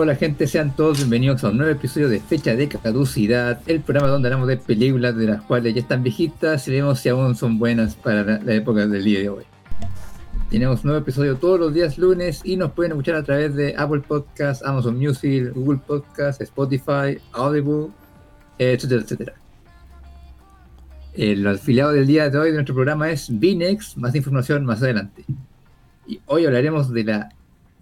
Hola gente, sean todos bienvenidos a un nuevo episodio de Fecha de Caducidad, el programa donde hablamos de películas de las cuales ya están viejitas y vemos si aún son buenas para la, época del día de hoy. Tenemos un nuevo episodio todos los días lunes y nos pueden escuchar a través de Apple Podcasts, Amazon Music, Google Podcasts, Spotify, Audible, etcétera, etcétera. El afiliado del día de hoy de nuestro programa es Vinex, más información más adelante. Y hoy hablaremos de la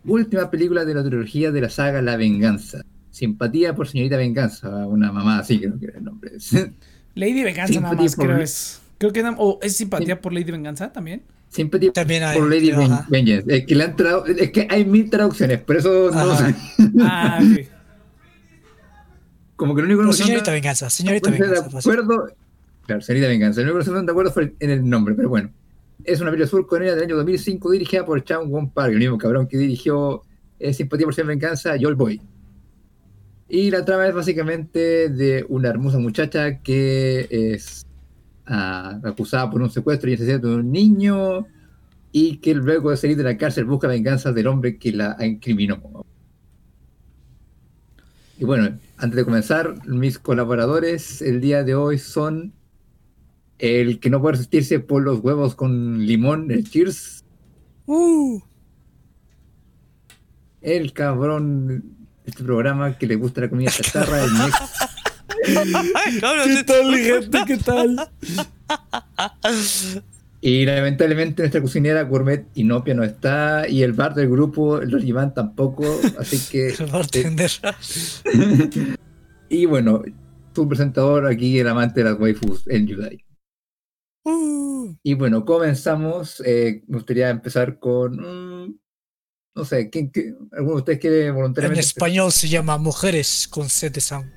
última película de la trilogía de la saga La Venganza. Simpatía por Señorita Venganza, una mamá así creo que era el nombre. Lady Venganza nada más, creo es. Creo que o es simpatía por Lady Venganza también. Simpatía también hay, por Lady Vengeance. Es que, le han es que hay mil traducciones, por eso no sé. Ah, sí. Como que lo único que no Señorita Venganza, Señorita Venganza. De acuerdo, claro, Señorita Venganza. Lo único que no de acuerdo fue en el nombre, pero bueno es una película surcoreana del año 2005 dirigida por Chang Won Park, el mismo cabrón que dirigió eh, Simpatía por Ser Venganza, Yol Boy. Y la trama es básicamente de una hermosa muchacha que es ah, acusada por un secuestro y asesinato de un niño y que luego de salir de la cárcel busca venganza del hombre que la incriminó. Y bueno, antes de comenzar, mis colaboradores el día de hoy son el que no puede resistirse por los huevos con limón, el Cheers. Uh. El cabrón este programa que le gusta la comida chatarra, el Next. ¿Qué tal, gente? ¿Qué tal? Y lamentablemente nuestra cocinera gourmet Inopia no está y el bar del grupo, el Iván tampoco, así que... el bartender. y bueno, tu presentador aquí, el amante de las waifus, el Yudai. Y bueno, comenzamos. Eh, me gustaría empezar con. Mm, no sé, ¿quién, alguno de ustedes quiere voluntariamente? En español se llama Mujeres con sed de sangre.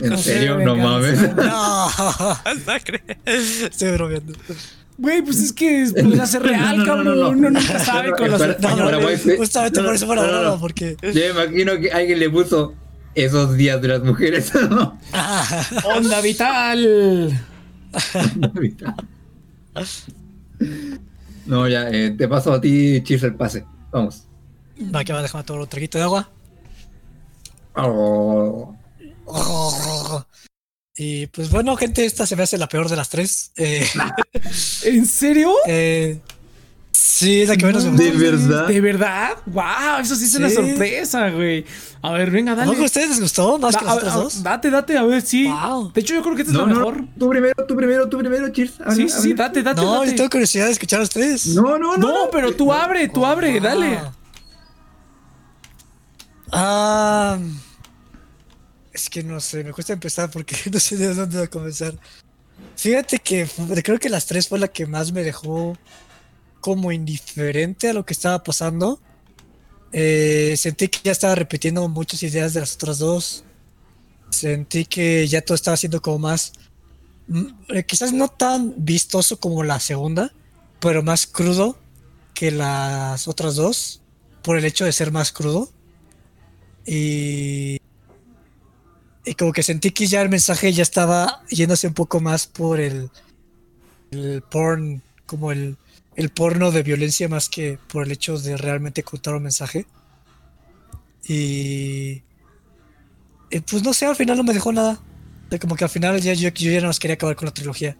¿En serio? No mames. No, estoy bromeando. Güey, pues es que podría ser real, cabrón. Uno nunca sabe con los españoles. Justamente por eso fue la porque. Yo me imagino que alguien le puso esos días de las mujeres. Onda vital. no, ya, eh, te paso a ti, Chis, el pase. Vamos. Va, que va, déjame todo un traguito de agua. Oh. Y pues bueno, gente, esta se me hace la peor de las tres. Eh, ¿En serio? Eh, Sí, es la que menos me ¿De verdad? ¿De verdad? ¡Wow! Eso sí es una sorpresa, güey. A ver, venga, dale. ¿A ustedes les gustó más que las dos? Date, date, a ver, sí. De hecho, yo creo que esta es la mejor. tú primero, tú primero, tú primero, cheers. sí, sí, date, date. No, date. yo tengo curiosidad de escuchar a ustedes. No, no, no. No, pero tú abre, tú abre, dale. Ah. Es que no sé, me cuesta empezar porque no sé de dónde comenzar. Fíjate que creo que las tres fue la que más me dejó como indiferente a lo que estaba pasando. Eh, sentí que ya estaba repitiendo muchas ideas de las otras dos. Sentí que ya todo estaba siendo como más, mm, eh, quizás no tan vistoso como la segunda, pero más crudo que las otras dos, por el hecho de ser más crudo. Y, y como que sentí que ya el mensaje ya estaba yéndose un poco más por el, el porn, como el, el porno de violencia más que por el hecho de realmente ocultar un mensaje. Y, pues no sé, al final no me dejó nada. De como que al final ya yo, yo ya no más quería acabar con la trilogía.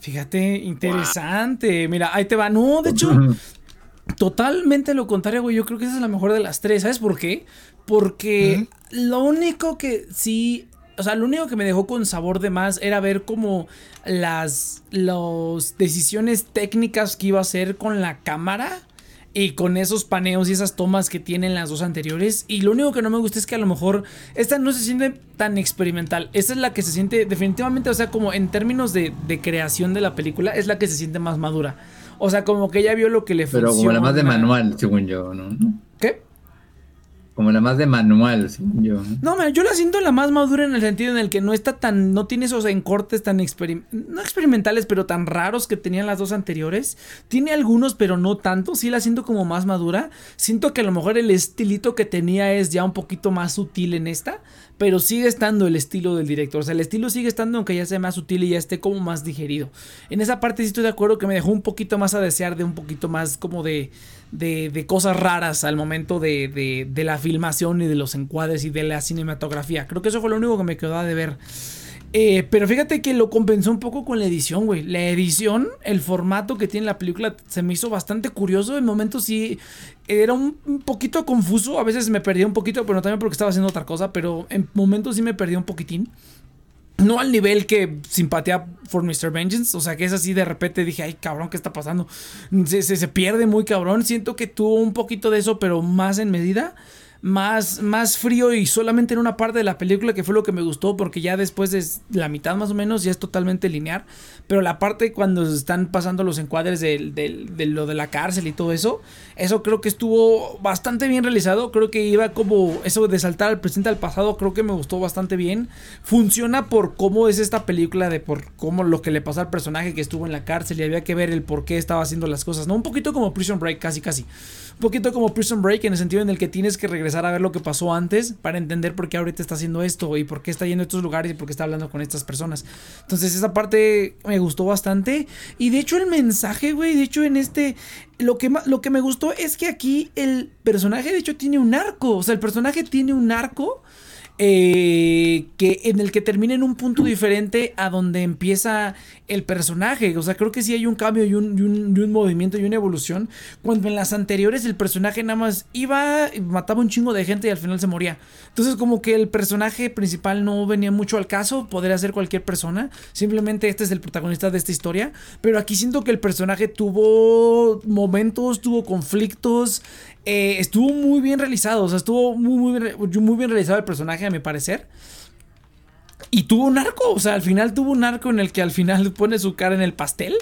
Fíjate, interesante. Mira, ahí te va. No, de hecho, totalmente lo contrario, güey. Yo creo que esa es la mejor de las tres. ¿Sabes por qué? Porque lo único que sí o sea, lo único que me dejó con sabor de más era ver como las, las decisiones técnicas que iba a hacer con la cámara y con esos paneos y esas tomas que tienen las dos anteriores. Y lo único que no me gusta es que a lo mejor esta no se siente tan experimental. Esta es la que se siente definitivamente, o sea, como en términos de, creación de la película, es la que se siente más madura. O sea, como que ya vio lo que le Pero Pero como la más de manual, según yo, ¿no? ¿Qué? Como la más de manual, yo. No, yo la siento la más madura en el sentido en el que no está tan. No tiene esos encortes tan. no experimentales, pero tan raros que tenían las dos anteriores. Tiene algunos, pero no tanto. Sí la siento como más madura. Siento que a lo mejor el estilito que tenía es ya un poquito más sutil en esta. Pero sigue estando el estilo del director. O sea, el estilo sigue estando, aunque ya sea más sutil y ya esté como más digerido. En esa parte sí estoy de acuerdo que me dejó un poquito más a desear de un poquito más como de de, cosas raras al momento de, de, la filmación y de los encuadres y de la cinematografía. Creo que eso fue lo único que me quedó de ver. Eh, pero fíjate que lo compensó un poco con la edición, güey. La edición, el formato que tiene la película se me hizo bastante curioso. En momentos sí era un, poquito confuso. A veces me perdía un poquito, pero también porque estaba haciendo otra cosa. Pero en momentos sí me perdía un poquitín. No al nivel que simpatía por Mr. Vengeance. O sea, que es así de repente dije, ay, cabrón, ¿qué está pasando? Se, se, se pierde muy cabrón. Siento que tuvo un poquito de eso, pero más en medida más, más frío y solamente en una parte de la película que fue lo que me gustó porque ya después de la mitad más o menos ya es totalmente lineal. Pero la parte cuando están pasando los encuadres de, lo de la cárcel y todo eso, eso creo que estuvo bastante bien realizado. Creo que iba como eso de saltar al presente al pasado, creo que me gustó bastante bien. Funciona por cómo es esta película, de por cómo lo que le pasó al personaje que estuvo en la cárcel y había que ver el por qué estaba haciendo las cosas, ¿no? Un poquito como Prison Break, casi casi. Un poquito como Prison Break en el sentido en el que tienes que regresar a ver lo que pasó antes para entender por qué ahorita está haciendo esto y por qué está yendo a estos lugares y por qué está hablando con estas personas. Entonces esa parte me gustó bastante. Y de hecho el mensaje, güey, de hecho en este... Lo que, lo que me gustó es que aquí el personaje de hecho tiene un arco. O sea, el personaje tiene un arco eh, que en el que termina en un punto diferente a donde empieza el personaje. O sea, creo que sí hay un cambio y un, movimiento y una evolución. Cuando en las anteriores el personaje nada más iba, mataba un chingo de gente y al final se moría. Entonces, como que el personaje principal no venía mucho al caso, podría ser cualquier persona. Simplemente este es el protagonista de esta historia. Pero aquí siento que el personaje tuvo momentos, tuvo conflictos. Eh, estuvo muy bien realizado, o sea, estuvo muy, muy, muy bien realizado el personaje, a mi parecer. Y tuvo un arco, o sea, al final tuvo un arco en el que al final pone su cara en el pastel.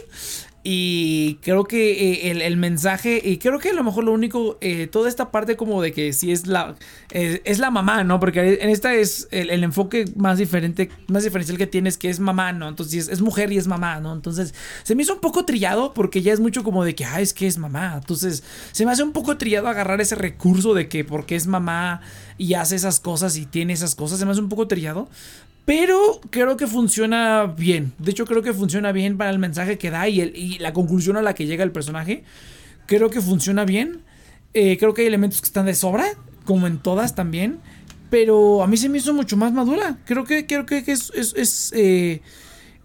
Y creo que eh, el, mensaje, y creo que a lo mejor lo único, eh, toda esta parte como de que si es la, es la mamá, ¿no? Porque en esta es el, enfoque más diferente, más diferencial que tienes que es mamá, ¿no? Entonces es, mujer y es mamá, ¿no? Entonces se me hizo un poco trillado porque ya es mucho como de que, ah, es que es mamá. Entonces se me hace un poco trillado agarrar ese recurso de que porque es mamá y hace esas cosas y tiene esas cosas, se me hace un poco trillado. Pero creo que funciona bien. De hecho, creo que funciona bien para el mensaje que da y, el, y la conclusión a la que llega el personaje. Creo que funciona bien. Eh, creo que hay elementos que están de sobra, como en todas también. Pero a mí se me hizo mucho más madura. Creo que, creo que, es. es, eh,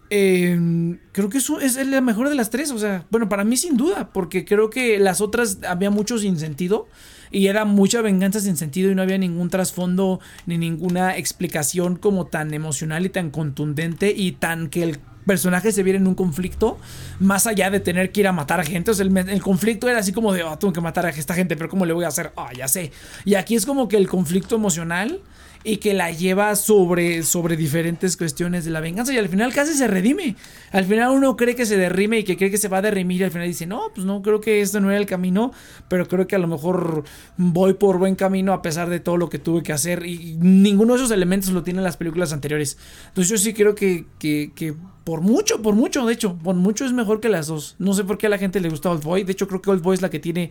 em, creo que eso es la mejor de las tres. O sea, bueno, para mí sin duda. Porque creo que las otras había mucho sin sentido y era mucha venganza sin sentido y no había ningún trasfondo ni ninguna explicación como tan emocional y tan contundente y tan que el personaje se viera en un conflicto más allá de tener que ir a matar a gente. O sea, el, conflicto era así como de, oh, tengo que matar a esta gente, pero ¿cómo le voy a hacer? Ah, ya sé. Y aquí es como que el conflicto emocional y que la lleva sobre, sobre diferentes cuestiones de la venganza y al final casi se redime. Al final uno cree que se derrime y que cree que se va a derrimir y al final dice, no, pues no, creo que esto no era el camino, pero creo que a lo mejor voy por buen camino a pesar de todo lo que tuve que hacer y ninguno de esos elementos lo tienen las películas anteriores. Entonces yo sí creo que, que, que por mucho, por mucho, de hecho, por mucho es mejor que las dos. No sé por qué a la gente le gusta Old Boy. De hecho, creo que Old Boy es la que tiene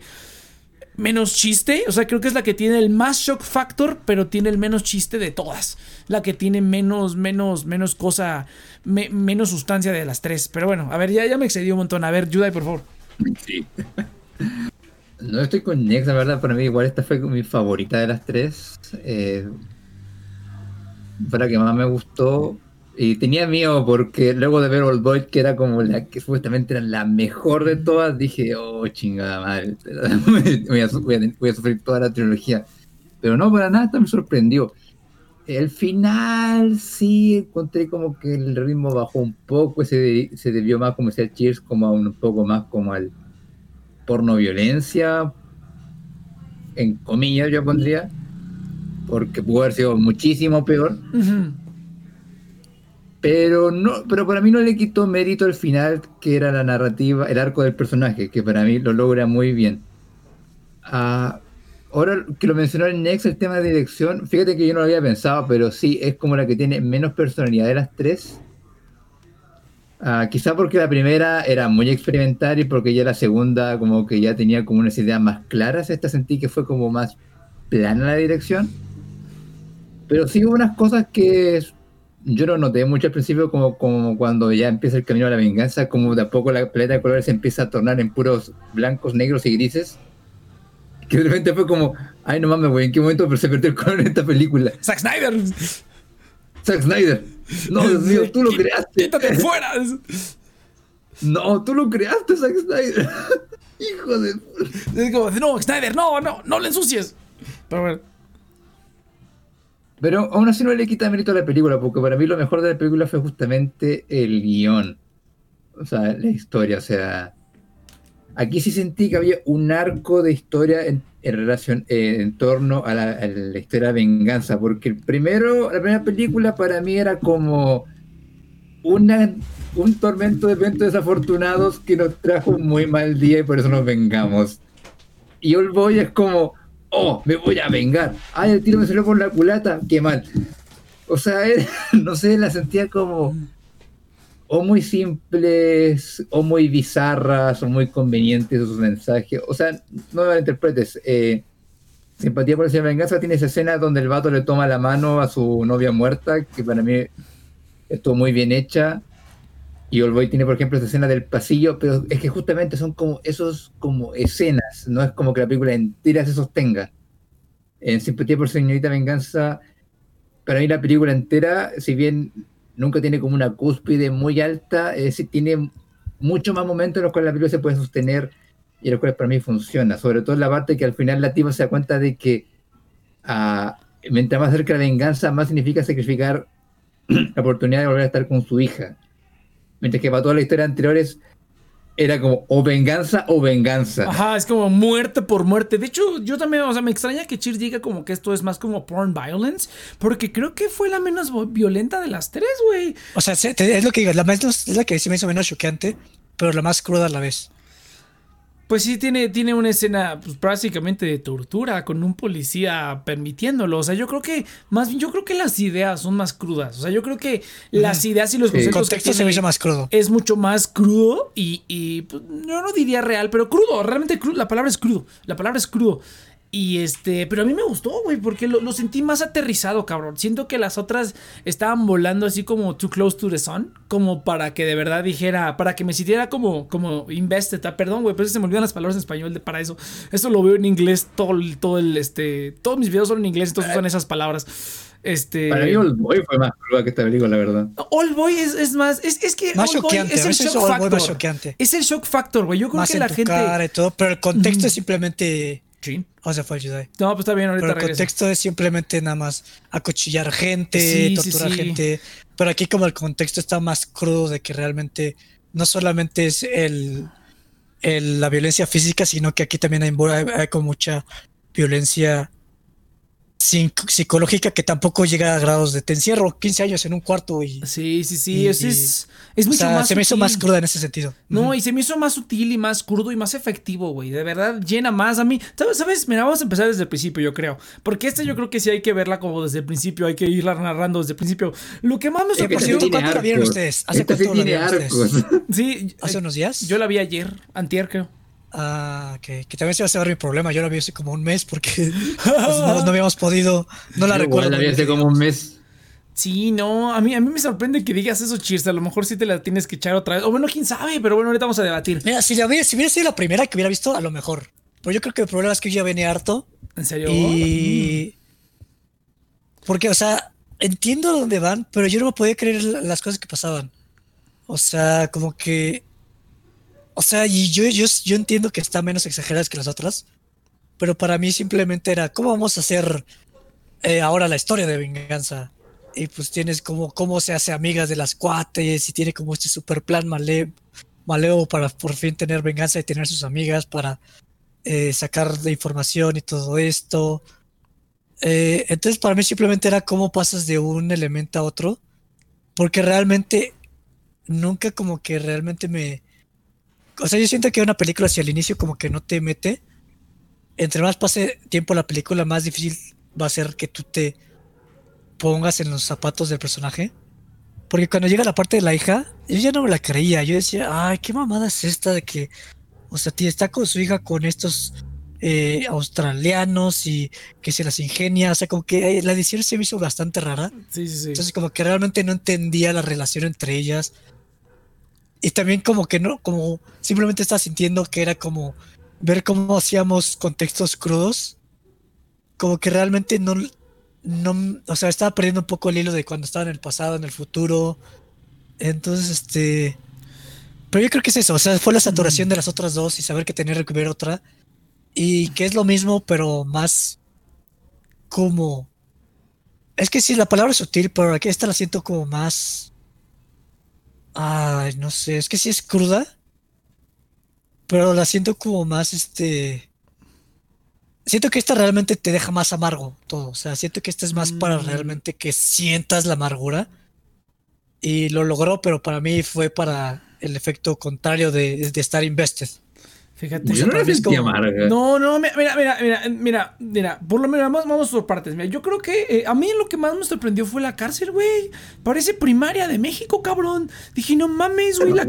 menos chiste. O sea, creo que es la que tiene el más shock factor, pero tiene el menos chiste de todas. La que tiene menos, menos, menos cosa, menos sustancia de las tres. Pero bueno, a ver, ya, ya me excedí un montón. A ver, Judai, por favor. Sí. No estoy con Nex, la verdad, para mí igual esta fue mi favorita de las tres. Eh, la que más me gustó. Y tenía miedo porque luego de ver Old Boy, que era como la que supuestamente era la mejor de todas, dije, oh, chingada madre, voy a, sufrir toda la trilogía. Pero no, para nada, me sorprendió. El final sí encontré como que el ritmo bajó un poco, se, se debió más como ser Cheers, como a un poco más como al porno violencia, en comillas yo pondría, porque pudo haber sido muchísimo peor. Pero no, pero para mí no le quitó mérito al final, que era la narrativa, el arco del personaje, que para mí lo logra muy bien. Ah, ahora que lo mencionó el Next, el tema de dirección, fíjate que yo no lo había pensado, pero sí, es como la que tiene menos personalidad de las tres. Uh, quizá porque la primera era muy experimental y porque ya la segunda como que ya tenía como unas ideas más claras, esta sentí que fue como más plana la dirección. Pero sí hubo unas cosas que yo lo noté mucho al principio como, como cuando ya empieza el camino a la venganza, como de a poco la paleta de colores se empieza a tornar en puros blancos, negros y grises. Que de repente fue como, ay, no mames, güey, ¿en qué momento se perdió el color en esta película? Zack Snyder. Zack Snyder. No, Dios mío, tú lo creaste. Quítate fuera. No, tú lo creaste, Zack Snyder. Hijo de. Es como, no, Snyder, no, no, no le ensucies. Pero bueno. Pero aún así no le quita mérito a la película, porque para mí lo mejor de la película fue justamente el guion. O sea, la historia. O sea, aquí sí sentí que había un arco de historia en, relación, eh, en torno a la, a la, historia de venganza, porque el primero, la primera película para mí era como una, un tormento de eventos desafortunados que nos trajo un muy mal día y por eso nos vengamos. Y Old Boy es como, oh, me voy a vengar. Ay, el tiro me salió por la culata, qué mal. O sea, no sé, la sentía como o muy simples, o muy bizarras, o muy convenientes sus mensajes. O sea, no me malinterpretes. Eh, Simpatía por la venganza tiene esa escena donde el vato le toma la mano a su novia muerta, que para mí estuvo muy bien hecha. Y Boy tiene, por ejemplo, esa escena del pasillo, pero es que justamente son como esos como escenas, no es como que la película entera se sostenga. En Simpatía por Señorita Venganza, para mí la película entera, si bien nunca tiene como una cúspide muy alta, es decir, tiene mucho más momentos en los cuales la película se puede sostener y en los cuales para mí funciona. Sobre todo la parte que al final la tipa se da cuenta de que uh, mientras más cerca la venganza, más significa sacrificar la oportunidad de volver a estar con su hija. Mientras que para todas las historias anteriores era como o venganza o venganza. Ajá, es como muerte por muerte. De hecho, yo también, o sea, me extraña que Cheers diga como que esto es más como porn violence, porque creo que fue la menos violenta de las tres, güey. O sea, es lo que digo, la más es la que se me hizo menos choqueante, pero la más cruda a la vez. Pues sí, tiene, tiene una escena pues, básicamente de tortura con un policía permitiéndolo. O sea, yo creo que, más bien, yo creo que las ideas son más crudas. O sea, yo creo que las ideas y los sí. conceptos. El contexto se me hizo más crudo. Es mucho más crudo y, y pues, yo no diría real, pero crudo. Realmente crudo. La palabra es crudo. La palabra es crudo. Y este, pero a mí me gustó, güey, porque lo, lo, sentí más aterrizado, cabrón. Siento que las otras estaban volando así como too close to the sun, como para que de verdad dijera, para que me sintiera como, como invested. Ah, perdón, güey, pero se me olvidan las palabras en español de, para eso. Esto lo veo en inglés, todo, todo el, este, todos mis videos son en inglés, entonces son esas palabras. Este... Para mí Old Boy fue más cruda que esta película, la verdad. Old Boy es, es más, es, es que más Old Boy choqueante, es el shock factor. Es el shock factor, güey. Yo creo más que en la tu gente... cara y todo, pero el contexto es simplemente... Sí. O sea, fue Jedi. No, pues está bien, ahorita Pero el regreso. contexto es simplemente nada más acuchillar gente, Sí, torturar sí. gente. Pero aquí como el contexto está más crudo de que realmente no solamente es el, el- la violencia física, sino que aquí también hay, hay, hay como mucha violencia psicológica que tampoco llega a grados de te encierro 15 años en un cuarto y... Sí, sí, sí. Y- es, es, es o mucho sea, más se me hizo más cruda en ese sentido. No, y se me hizo más sutil y más crudo y más efectivo, güey. De verdad, llena más a mí. ¿Sabes? ¿Sabes? Mira, vamos a empezar desde el principio, yo creo. Porque esta yo creo que sí hay que verla como desde el principio. Hay que irla narrando desde el principio. Lo que más me sí sorprendió... tiene ¿cuándo la vieron ustedes? ¿Hace Esta sí cuánto la vieron ustedes? Sí, ¿Hace eh, unos días? yo la vi ayer, antier, creo. Ah, que, que también se va a saber mi problema. Yo la vi hace como un mes porque pues, no, no habíamos podido. No la Yo recuerdo. la vi hace como un mes. Sí, no, a mí, a mí me sorprende que digas eso, Cheers. A lo mejor sí te la tienes que echar otra vez. O bueno, quién sabe, pero bueno, ahorita vamos a debatir. Mira, si, la hubiera, si hubiera sido la primera que hubiera visto, a lo mejor. Pero yo creo que el problema es que yo ya venía harto. ¿En serio? Y. Porque, o sea, entiendo dónde van, pero yo no me podía creer la- las cosas que pasaban. O sea, como que. O sea, y yo, yo, yo entiendo que están menos exageradas que las otras. Pero para mí simplemente era, ¿cómo vamos a hacer eh, ahora la historia de venganza? Y pues tienes como cómo se hace amigas de las cuates y tiene como este super plan male, maleo para por fin tener venganza y tener sus amigas para eh, sacar de información y todo esto. Eh, entonces para mí simplemente era cómo pasas de un elemento a otro. Porque realmente nunca como que realmente me... O sea, yo siento que una película hacia el inicio como que no te mete. Entre más pase tiempo la película, más difícil va a ser que tú te pongas en los zapatos del personaje. Porque cuando llega la parte de la hija, yo ya no me la creía. Yo decía, ay, qué mamada es esta de que, o sea, tía, está con su hija con estos eh, australianos y que se las ingenia. O sea, como que eh, la edición se me hizo bastante rara. Sí, sí, sí. Entonces, como que realmente no entendía la relación entre ellas. Y también como que no, como simplemente estaba sintiendo que era como ver cómo hacíamos contextos crudos, como que realmente no, no, o sea, estaba perdiendo un poco el hilo de cuando estaba en el pasado, en el futuro. Entonces, este, pero yo creo que es eso, o sea, fue la saturación de las otras dos y saber que tenía que ver otra y que es lo mismo, pero más como, es que sí, la palabra es sutil, pero aquí esta la siento como más, ay, no sé, es que sí es cruda pero la siento como más, este... Siento que esta realmente te deja más amargo todo. O sea, siento que esta es más para mm. realmente que sientas la amargura. Y lo logró, pero para mí fue para el efecto contrario de, de estar invested. Fíjate, yo no, no, no, mira, mira, mira, mira, mira, por lo menos vamos, por partes. Mira, yo creo que eh, a mí lo que más me sorprendió fue la cárcel, güey. Parece primaria de México, cabrón. Dije, no mames, güey. La,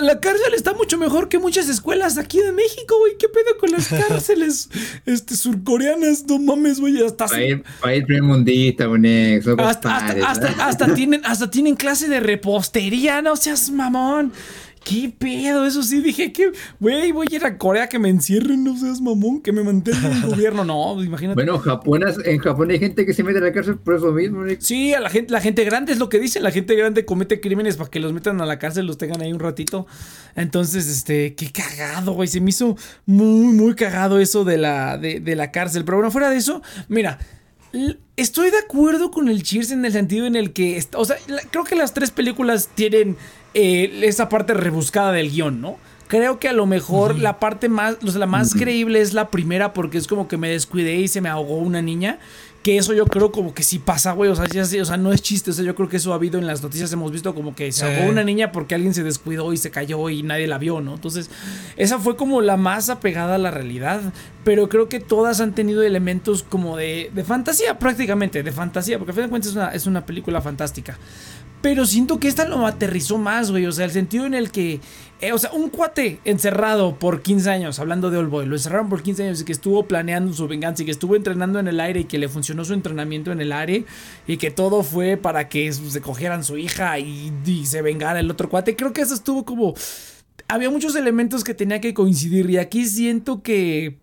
la, cárcel está mucho mejor que muchas escuelas aquí de México, güey. ¿Qué pedo con las cárceles este, surcoreanas? No mames, güey. Hasta país, país mundista, güey. Hasta, hasta, hasta, tienen, hasta tienen clase de repostería, no seas mamón. ¿Qué pedo? Eso sí, dije que, güey, voy a ir a Corea que me encierren, no seas mamón, que me mantenga el gobierno. No, imagínate. Bueno, Japonas, en Japón hay gente que se mete a la cárcel por eso mismo. Sí, a la gente, la gente grande es lo que dicen. La gente grande comete crímenes para que los metan a la cárcel, los tengan ahí un ratito. Entonces, este, qué cagado, güey. Se me hizo muy, muy cagado eso de la, de, de la cárcel. Pero bueno, fuera de eso, mira. Estoy de acuerdo con el Cheers en el sentido en el que, o sea, creo que las tres películas tienen eh, esa parte rebuscada del guion, ¿no? Creo que a lo mejor la parte más, o sea, la más creíble es la primera porque es como que me descuidé y se me ahogó una niña. Que eso yo creo como que sí pasa, güey. O sea, ya, o sea, no es chiste. O sea, yo creo que eso ha habido en las noticias. Hemos visto como que se ahogó una niña porque alguien se descuidó y se cayó y nadie la vio, ¿no? Entonces, esa fue como la más apegada a la realidad. Pero creo que todas han tenido elementos como de, de fantasía, prácticamente. De fantasía, porque a fin de cuentas es una, es una película fantástica. Pero siento que esta lo aterrizó más, güey. O sea, el sentido en el que. Eh, o sea, un cuate encerrado por 15 años, hablando de Boy, lo encerraron por 15 años y que estuvo planeando su venganza y que estuvo entrenando en el aire y que le funcionó su entrenamiento en el aire y que todo fue para que se cogieran su hija y se vengara el otro cuate. Creo que eso estuvo como. Había muchos elementos que tenía que coincidir y aquí siento que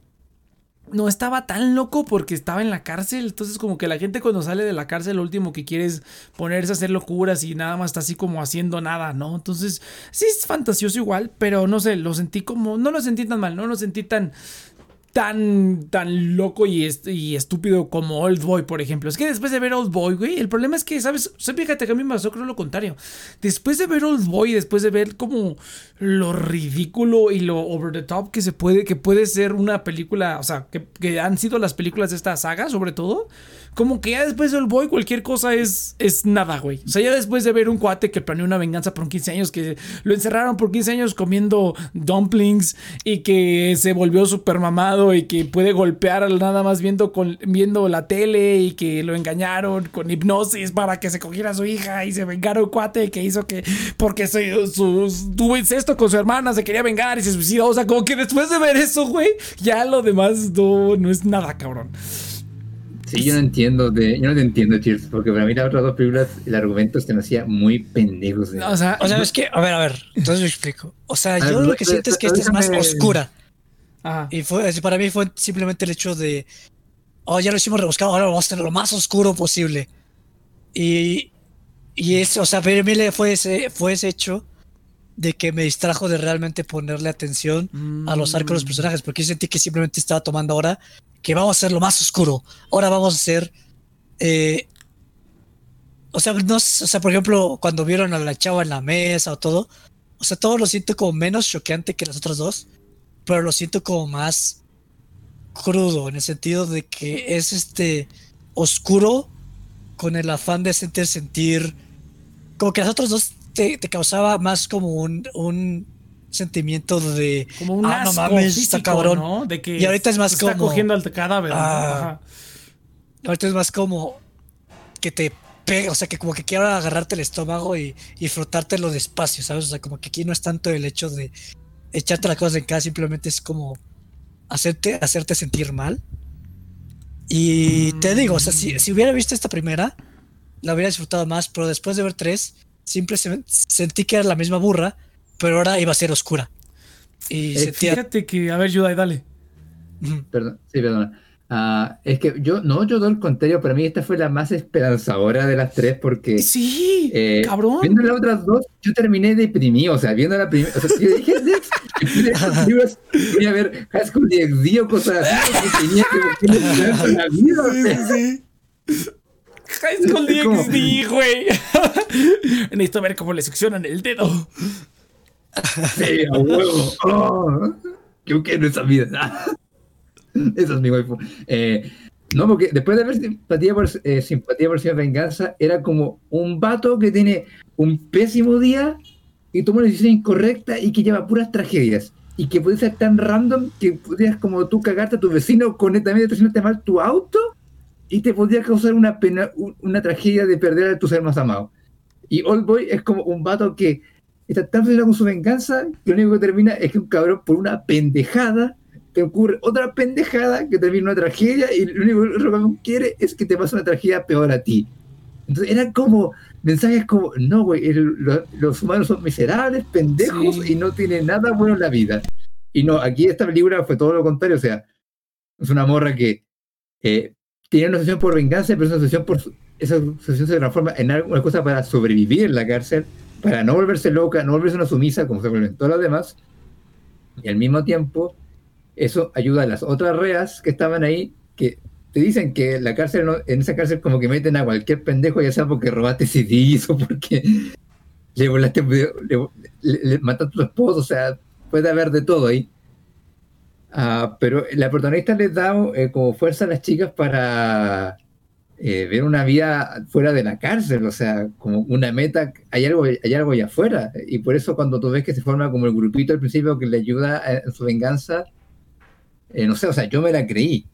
no estaba tan loco porque estaba en la cárcel. Entonces, como que la gente cuando sale de la cárcel, lo último que quiere es ponerse a hacer locuras y nada más está así como haciendo nada, ¿no? Entonces, sí es fantasioso igual, pero no sé, lo sentí como. No lo sentí tan mal, no lo sentí tan tan, tan loco y, estúpido como Old Boy, por ejemplo. Es que después de ver Old Boy, güey, el problema es que, ¿sabes? fíjate que a mí me pasó creo lo contrario. Después de ver Old Boy, después de ver como lo ridículo y lo over the top que se puede, que puede ser una película, o sea, que han sido las películas de esta saga, sobre todo como que ya después del boy cualquier cosa es, es nada, güey. O sea, ya después de ver un cuate que planeó una venganza por 15 años, que lo encerraron por 15 años comiendo dumplings y que se volvió súper mamado y que puede golpear nada más viendo, con, viendo la tele y que lo engañaron con hipnosis para que se cogiera a su hija y se vengara un cuate que hizo que, porque su, tuvo incesto con su hermana, se quería vengar y se suicidó. O sea, como que después de ver eso, güey, ya lo demás no, no es nada, cabrón. Sí, yo no entiendo, de, yo no te entiendo, Cheers, porque para mí las otras dos películas, el argumento se me hacía muy pendejo. o sea, o sea, es que, a ver, a ver, entonces lo explico. O sea, yo lo que siento es que esta es más oscura. Ajá. Y fue, para mí fue simplemente el hecho de, oh, ya lo hicimos rebuscado, ahora vamos a tener lo más oscuro posible. Y, y eso, o sea, para mí fue ese, fue ese hecho de que me distrajo de realmente ponerle atención a los arcos de los mm. personajes, porque yo sentí que simplemente estaba tomando ahora que vamos a hacer lo más oscuro. Ahora vamos a hacer. Eh, o sea, no, o sea, por ejemplo, cuando vieron a la chava en la mesa o todo, o sea, todo lo siento como menos choqueante que las otras dos, pero lo siento como más crudo, en el sentido de que es este oscuro con el afán de sentir, sentir como que las otras dos te, te causaba más como un, un sentimiento de como un ah, no mames, está cabrón. De que y ahorita es más como está cogiendo al cadáver. Ah, ahorita es más como que te pega, o sea, que como que quiero agarrarte el estómago y, y frotártelo despacio, ¿sabes? O sea, como que aquí no es tanto el hecho de echarte las cosas en casa, simplemente es como hacerte, hacerte sentir mal. Y te digo, o sea, si, si, hubiera visto esta primera, la hubiera disfrutado más, pero después de ver tres, simplemente sentí que era la misma burra, pero ahora iba a ser oscura. Y Es se tía- Fíjate que, a ver, Yudai, dale. Perdón, sí, perdona. Ah, es que yo, no, yo todo el contrario, para mí esta fue la más esperanzadora de las tres porque Sí, eh, cabrón. viendo las otras dos, yo terminé deprimido, o sea, viendo la primera, o sea, yo dije, libros, voy a ver High School DxD o cosas así, porque tenía que esperanza en la vida, sí. High School DxD, güey. Necesito ver cómo le seccionan el dedo. sí, a huevo, oh, yo esa vida. Esa es mi waifu. Eh, no, porque después de ver simpatía por, eh, simpatía por Señor Venganza, era como un vato que tiene un pésimo día y toma una decisión incorrecta y que lleva puras tragedias. Y que puede ser tan random que pudieras como tú cagarte a tu vecino con también estacionarte mal tu auto y te podría causar una pena, un- una tragedia de perder a tu ser más amado. Y Old Boy es como un vato que está tan obsesionado con su venganza que lo único que termina es que un cabrón por una pendejada te ocurre otra pendejada que termina una tragedia y lo único que el cabrón quiere es que te pase una tragedia peor a ti. Entonces eran como mensajes como, no, güey, lo- los humanos son miserables, pendejos Sí. y no tienen nada bueno en la vida. Y no, aquí esta película fue todo lo contrario, o sea, es una morra que eh, tiene una obsesión por venganza, pero esa obsesión, por esa obsesión se transforma en alguna cosa para sobrevivir en la cárcel, para no volverse loca, no volverse una sumisa como se vuelven todas las demás. Y al mismo tiempo, eso ayuda a las otras reas que estaban ahí, que te dicen que la cárcel no- en esa cárcel como que meten a cualquier pendejo, ya sea porque robaste CDs o porque le volaste, le, le- le mataste a tu esposo, o sea, puede haber de todo ahí. Ah, pero la protagonista les da eh, como fuerza a las chicas para eh, ver una vida fuera de la cárcel, o sea, como una meta, hay algo, hay algo allá afuera. Y por eso cuando tú ves que se forma como el grupito al principio que le ayuda en su venganza, eh, no sé, o sea, yo me la creí.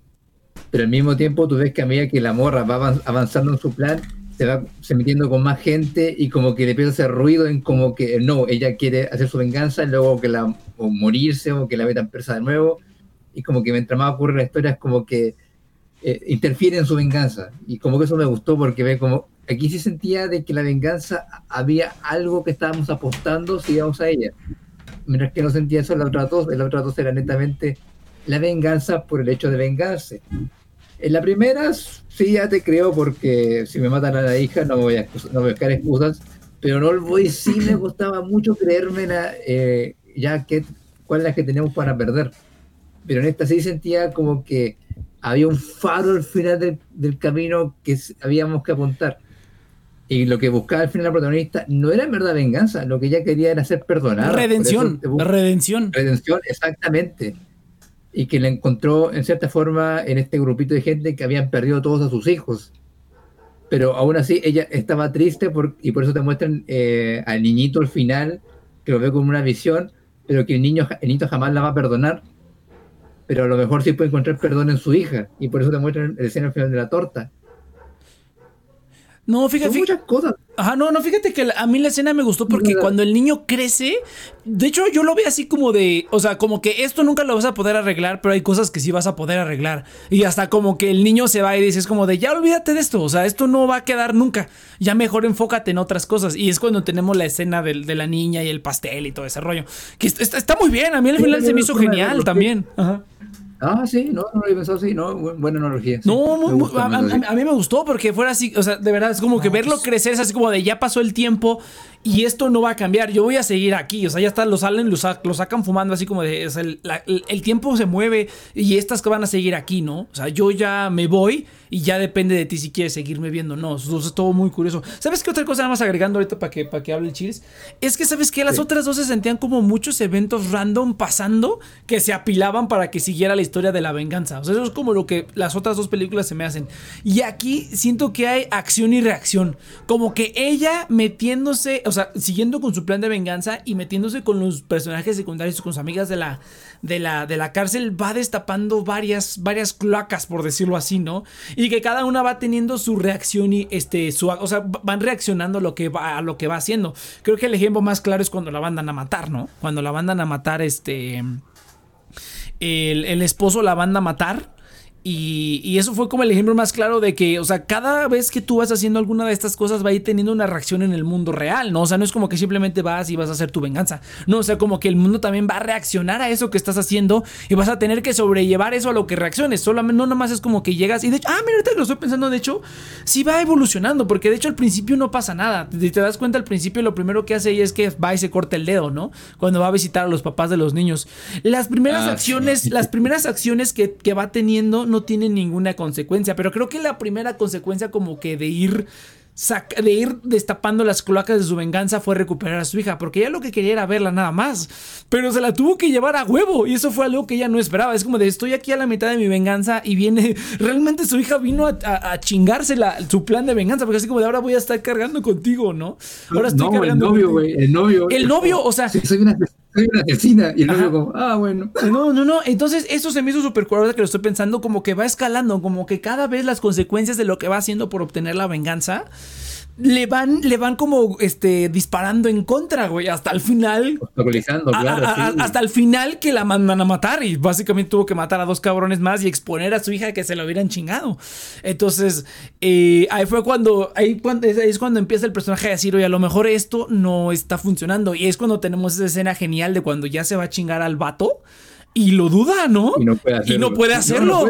Pero al mismo tiempo tú ves que a medida que la morra va avan- avanzando en su plan, se va se metiendo con más gente y como que le empieza a hacer ruido en como que no, ella quiere hacer su venganza y luego que la o morirse o que la metan presa de nuevo y como que mientras más ocurre la historia es como que eh, interfiere en su venganza. Y como que eso me gustó porque ve como aquí sí sentía de que la venganza había algo que estábamos apostando si íbamos a ella. Mientras que no sentía eso en la otra dos en la otra dos era netamente la venganza por el hecho de vengarse. En la primera sí ya te creo porque si me matan a la hija no voy a, no voy a buscar excusas pero no el boy sí me gustaba mucho creérmela eh, ya que cuál es la que tenemos para perder. Pero en esta sí sentía como que había un faro al final del, del camino que habíamos que apuntar. Y lo que buscaba al final la protagonista no era en verdad venganza, lo que ella quería era ser perdonada. Redención, redención. redención, exactamente. Y que la encontró en cierta forma en este grupito de gente que habían perdido todos a sus hijos. Pero aún así ella estaba triste por- y por eso te muestran eh, al niñito al final, que lo ve como una visión, pero que el niño, el niño jamás la va a perdonar. Pero a lo mejor sí puede encontrar perdón en su hija. Y por eso te muestran el escena al final de la torta. No, Son fíjate, fíjate, muchas cosas. Ajá, no, no, fíjate que la- a mí la escena me gustó porque cuando el niño crece, de hecho yo lo veo así como de, o sea, como que esto nunca lo vas a poder arreglar, pero hay cosas que sí vas a poder arreglar. Y hasta como que el niño se va y dices como de, ya olvídate de esto, o sea, esto no va a quedar nunca, ya mejor enfócate en otras cosas. Y es cuando tenemos la escena del- de, la niña y el pastel y todo ese rollo, que est- está, está muy bien, a mí al final sí, se me hizo genial también. Ajá. Ah, sí, no, no lo había pensado así. No, bu- buena analogía. sí. No, muy- gusta a, a- mí me gustó porque fuera así, o sea, de verdad es como que verlo crecer es así como de ya pasó el tiempo y esto no va a cambiar, yo voy a seguir aquí, o sea, ya está, lo salen, lo, lo sacan fumando así como de, o sea, el, la- el- el tiempo se mueve y estas que van a seguir aquí, ¿no? O sea, yo ya me voy y ya depende de ti si quieres seguirme viendo, no, eso es todo muy curioso. ¿Sabes qué otra cosa nada más agregando ahorita para que, para que hable el Chiles? Es que, ¿sabes qué? Las Sí. otras dos se sentían como muchos eventos random pasando que se apilaban para que siguiera la historia de la venganza. O sea, eso es como lo que las otras dos películas se me hacen. Y aquí siento que hay acción y reacción. Como que ella metiéndose, o sea, siguiendo con su plan de venganza y metiéndose con los personajes secundarios, con sus amigas de la, de la, de la cárcel, va destapando varias, varias cloacas, por decirlo así, ¿no? Y que cada una va teniendo su reacción y este, su, o sea, van reaccionando a lo que va, a lo que va haciendo. Creo que el ejemplo más claro es cuando la mandan a matar, ¿no? Cuando la mandan a matar, este, el, el esposo la manda a matar. Y, eso fue como el ejemplo más claro de que, o sea, cada vez que tú vas haciendo alguna de estas cosas va a ir teniendo una reacción en el mundo real, ¿no? O sea, no es como que simplemente vas y vas a hacer tu venganza. No, o sea, como que el mundo también va a reaccionar a eso que estás haciendo y vas a tener que sobrellevar eso a lo que reacciones. Solamente, no nomás es como que llegas y de hecho, ah, mira, ahorita lo estoy pensando, de hecho, sí va evolucionando, porque de hecho al principio no pasa nada. Si te das cuenta, al principio lo primero que hace ella es que va y se corta el dedo, ¿no? Cuando va a visitar a los papás de los niños. Las primeras ah, acciones, las primeras acciones que, que va teniendo no tienen ninguna consecuencia. Pero creo que la primera consecuencia como que de ir de ir destapando las cloacas de su venganza fue recuperar a su hija, porque ella lo que quería era verla nada más, pero se la tuvo que llevar a huevo y eso fue algo que ella no esperaba. Es como de estoy aquí a la mitad de mi venganza y viene, realmente su hija vino a, chingarse su plan de venganza, porque así como de ahora voy a estar cargando contigo, ¿no? Ahora estoy cargando. El novio, güey, el novio. El novio, o sea. soy una soy una asesina. Y novio como, ah, bueno. No, no, no. Entonces, eso se me hizo súper curioso que lo estoy pensando, como que va escalando, como que cada vez las consecuencias de lo que va haciendo por obtener la venganza le van, le van como este, disparando en contra, güey, hasta el final. claro, Hasta el final que la mandan a matar y básicamente tuvo que matar a dos cabrones más y exponer a su hija que se lo hubieran chingado. Entonces, eh, ahí fue cuando, ahí, cuando, es cuando empieza el personaje a decir, oye, a lo mejor esto no está funcionando. Y es cuando tenemos esa escena genial de cuando ya se va a chingar al vato y lo duda, ¿no? Y no puede hacerlo.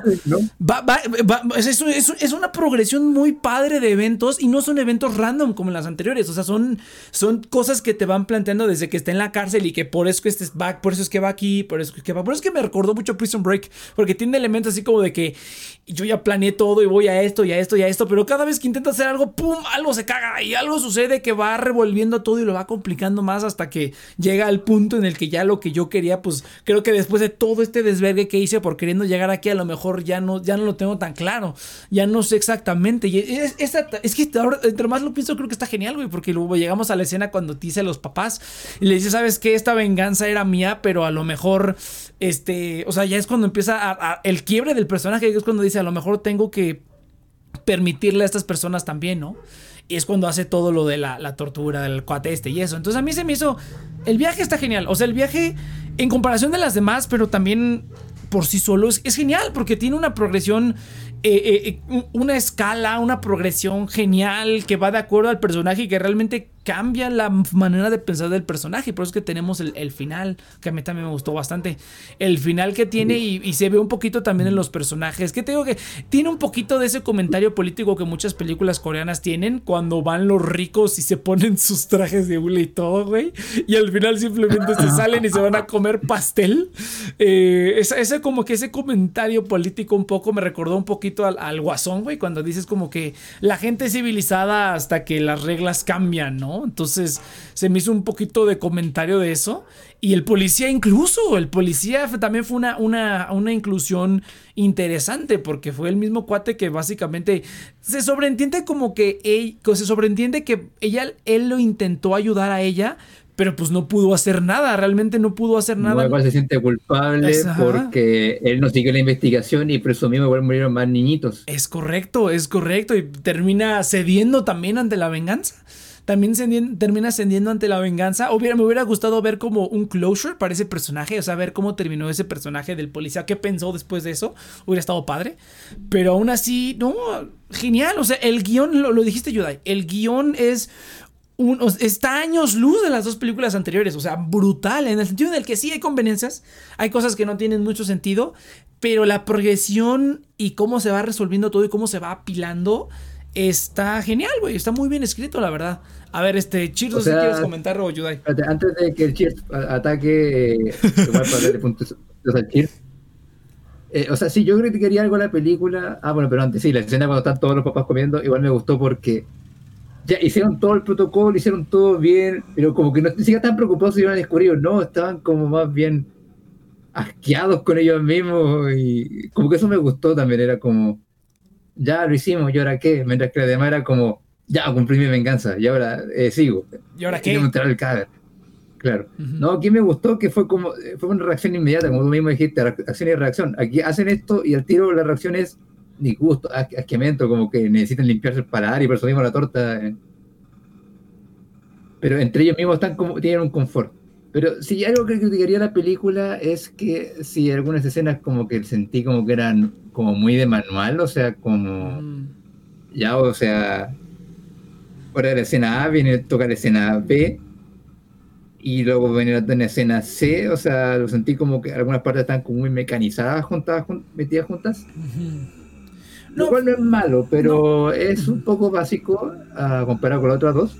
es, una progresión muy padre de eventos y no son eventos random como en las anteriores. O sea, son, son cosas que te van planteando desde que está en la cárcel y que por eso este va, por eso es que va aquí, por eso es que va. Por eso es que me recordó mucho Prison Break, porque tiene elementos así como de que yo ya planeé todo y voy a esto y a esto y a esto, pero cada vez que intenta hacer algo, ¡pum! algo se caga y algo sucede que va revolviendo todo y lo va complicando más hasta que llega al punto en el que ya lo que yo quería, pues creo que después de todo este desvergue que hice por queriendo llegar aquí, a lo mejor ya no, ya no lo tengo tan claro. Ya no sé exactamente. Y es, es, que ahora, entre más lo pienso, creo que está genial, güey. Porque luego llegamos a la escena cuando te dice a los papás y le dice, ¿sabes qué? Esta venganza era mía, pero a lo mejor, este, o sea, ya es cuando empieza el quiebre del personaje, es cuando dice, a lo mejor tengo que permitirle a estas personas también, ¿no? Y es cuando hace todo lo de la, la tortura del cuate este y eso. Entonces a mí se me hizo. El viaje está genial. O sea, el viaje en comparación de las demás, pero también por sí solo es, genial porque tiene una progresión eh, eh, una escala, una progresión genial que va de acuerdo al personaje y que realmente cambia la manera de pensar del personaje. Por eso es que tenemos el, final, que a mí también me gustó bastante. El final que tiene y, se ve un poquito también en los personajes. Que te digo que tiene un poquito de ese comentario político que muchas películas coreanas tienen cuando van los ricos y se ponen sus trajes de hule y todo, güey. Y al final simplemente se salen y se van a comer pastel. Eh, ese, como que ese comentario político un poco me recordó un poquito al, al guasón, güey, cuando dices como que la gente es civilizada hasta que las reglas cambian, ¿no? Entonces se me hizo un poquito de comentario de eso. Y el policía incluso, el policía también fue una, una, una inclusión interesante porque fue el mismo cuate que básicamente se sobreentiende como que él, se sobreentiende que ella, él lo intentó ayudar a ella, pero pues no pudo hacer nada, realmente no pudo hacer nada. igual se siente culpable porque él no siguió la investigación y presumimos igual murieron más niñitos. Es correcto, es correcto y termina cediendo también ante la venganza también termina ascendiendo ante la venganza. Hubiera, me hubiera gustado ver como un closure para ese personaje, o sea, ver cómo terminó ese personaje del policía, qué pensó después de eso. Hubiera estado padre. Pero aún así, no, genial. O sea, el guion, lo, dijiste, Yudai, el guion es un, está años luz de las dos películas anteriores, o sea, brutal, en el sentido en el que sí hay conveniencias, hay cosas que no tienen mucho sentido, pero la progresión y cómo se va resolviendo todo y cómo se va apilando está genial, güey. Está muy bien escrito, la verdad. A ver, este, no sé si quieres comentar o Yudai. Antes de que el Cheers ataque, eh, puntos al Cheers. Eh, o sea, sí, yo criticaría algo la película. Ah, bueno, pero antes sí, la escena cuando están todos los papás comiendo, igual me gustó porque ya hicieron todo el protocolo, hicieron todo bien, pero como que no ni siquiera estaban preocupados si iban a descubrir, no, estaban como más bien asqueados con ellos mismos y como que eso me gustó también, era como ya lo hicimos, ¿y ahora qué? Mientras que la demás era como, ya cumplí mi venganza, y ahora eh, sigo. ¿Y ahora qué? entrar el cadáver. Claro. No, aquí me gustó que fue como, fue una reacción inmediata, como tú mismo dijiste, acción y reacción. Aquí hacen esto y al tiro la reacción es disgusto, asqueamiento, como que necesitan limpiarse el paladar y por eso mismo la torta. Eh. Pero entre ellos mismos están como, tienen un confort. Pero si algo que criticaría la película es que si algunas escenas como que sentí como que eran como muy de manual, o sea, como Mm. ya, o sea, fuera de la escena A viene toca la escena B y luego viene la escena C, o sea, lo sentí como que algunas partes están como muy mecanizadas, juntadas, jun- metidas juntas. Ujú. Lo No. cual no es malo, pero es un poco básico ah, comparado con las otras dos.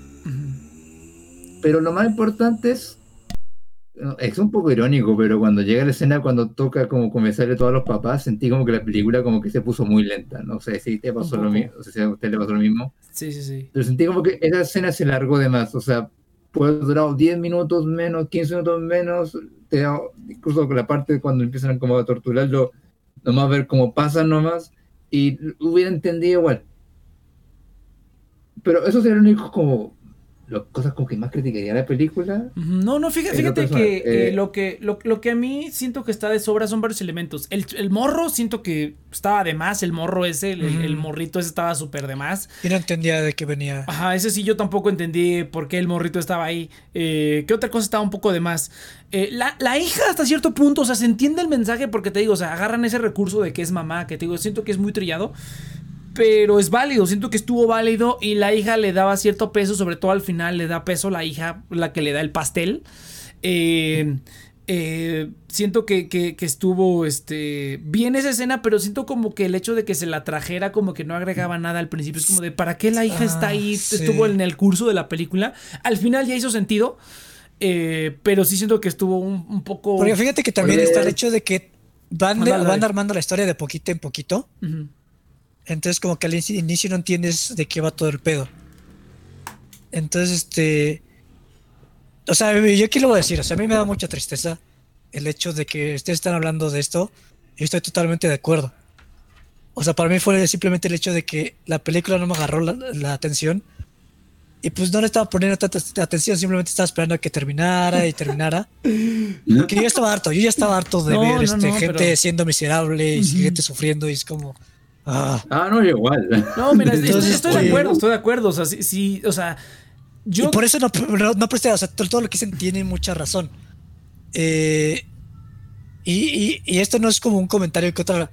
Pero lo más importante es. Es un poco irónico, pero cuando llega la escena, cuando toca como comenzarle todos los papás, sentí como que la película como que se puso muy lenta. No sé si te pasó lo mismo, o sea, si a usted le pasó lo mismo. Sí, sí, sí. Pero sentí como que esa escena se largó de más. O sea, puede durar 10 minutos menos, 15 minutos menos. Te incluso con la parte cuando empiezan como a torturarlo, nomás ver cómo pasan nomás. Y hubiera entendido igual. Pero eso sería lo único como. Las cosas como que más criticaría la película. No, no, fíjate, fíjate que eh. eh, lo que lo, lo que a mí siento que está de sobra son varios elementos. El, el morro siento que estaba de más, el morro ese, el, morrito ese estaba súper de más. Yo no entendía de qué venía. Ajá, ese sí yo tampoco entendí por qué el morrito estaba ahí. Eh, ¿Qué otra cosa estaba un poco de más? Eh, la, la hija hasta cierto punto, o sea, se entiende el mensaje porque te digo, o sea, agarran ese recurso de que es mamá, que te digo, siento que es muy trillado. Pero es válido, siento que estuvo válido y la hija le daba cierto peso, sobre todo al final le da peso la hija, la que le da el pastel. Eh, eh, siento que, que- que estuvo este, bien esa escena, pero siento como que el hecho de que se la trajera como que no agregaba nada al principio. Es como de, ¿para qué la hija está Ah, ahí? sí. Estuvo en el curso de la película. Al final ya hizo sentido, eh, pero sí siento que estuvo un, un poco... Porque fíjate que también Oye. está el hecho de que van, de- van armando la historia de poquito en poquito. Entonces, como que al inicio- no entiendes de qué va todo el pedo. Entonces, este. O sea, yo a decir. O sea, a mí me da mucha tristeza el hecho de que ustedes están hablando de esto. Y estoy totalmente de acuerdo. O sea, para mí fue simplemente el hecho de que la película no me agarró la, la atención. Y pues no le estaba poniendo tanta atención, simplemente estaba esperando a que terminara y terminara. Porque yo estaba harto, yo ya estaba harto de No, ver no, este, no, gente pero- siendo miserable y Ujú. gente sufriendo y es como... Ah, Ah, no, igual. No, mira, estoy, Entonces, estoy de acuerdo, estoy de acuerdo. O sea, sí, sí, o sea, yo... Y por eso no, no, no presté, o sea, todo, todo lo que dicen tiene mucha razón. Eh, y, y- y esto no es como un comentario que otra.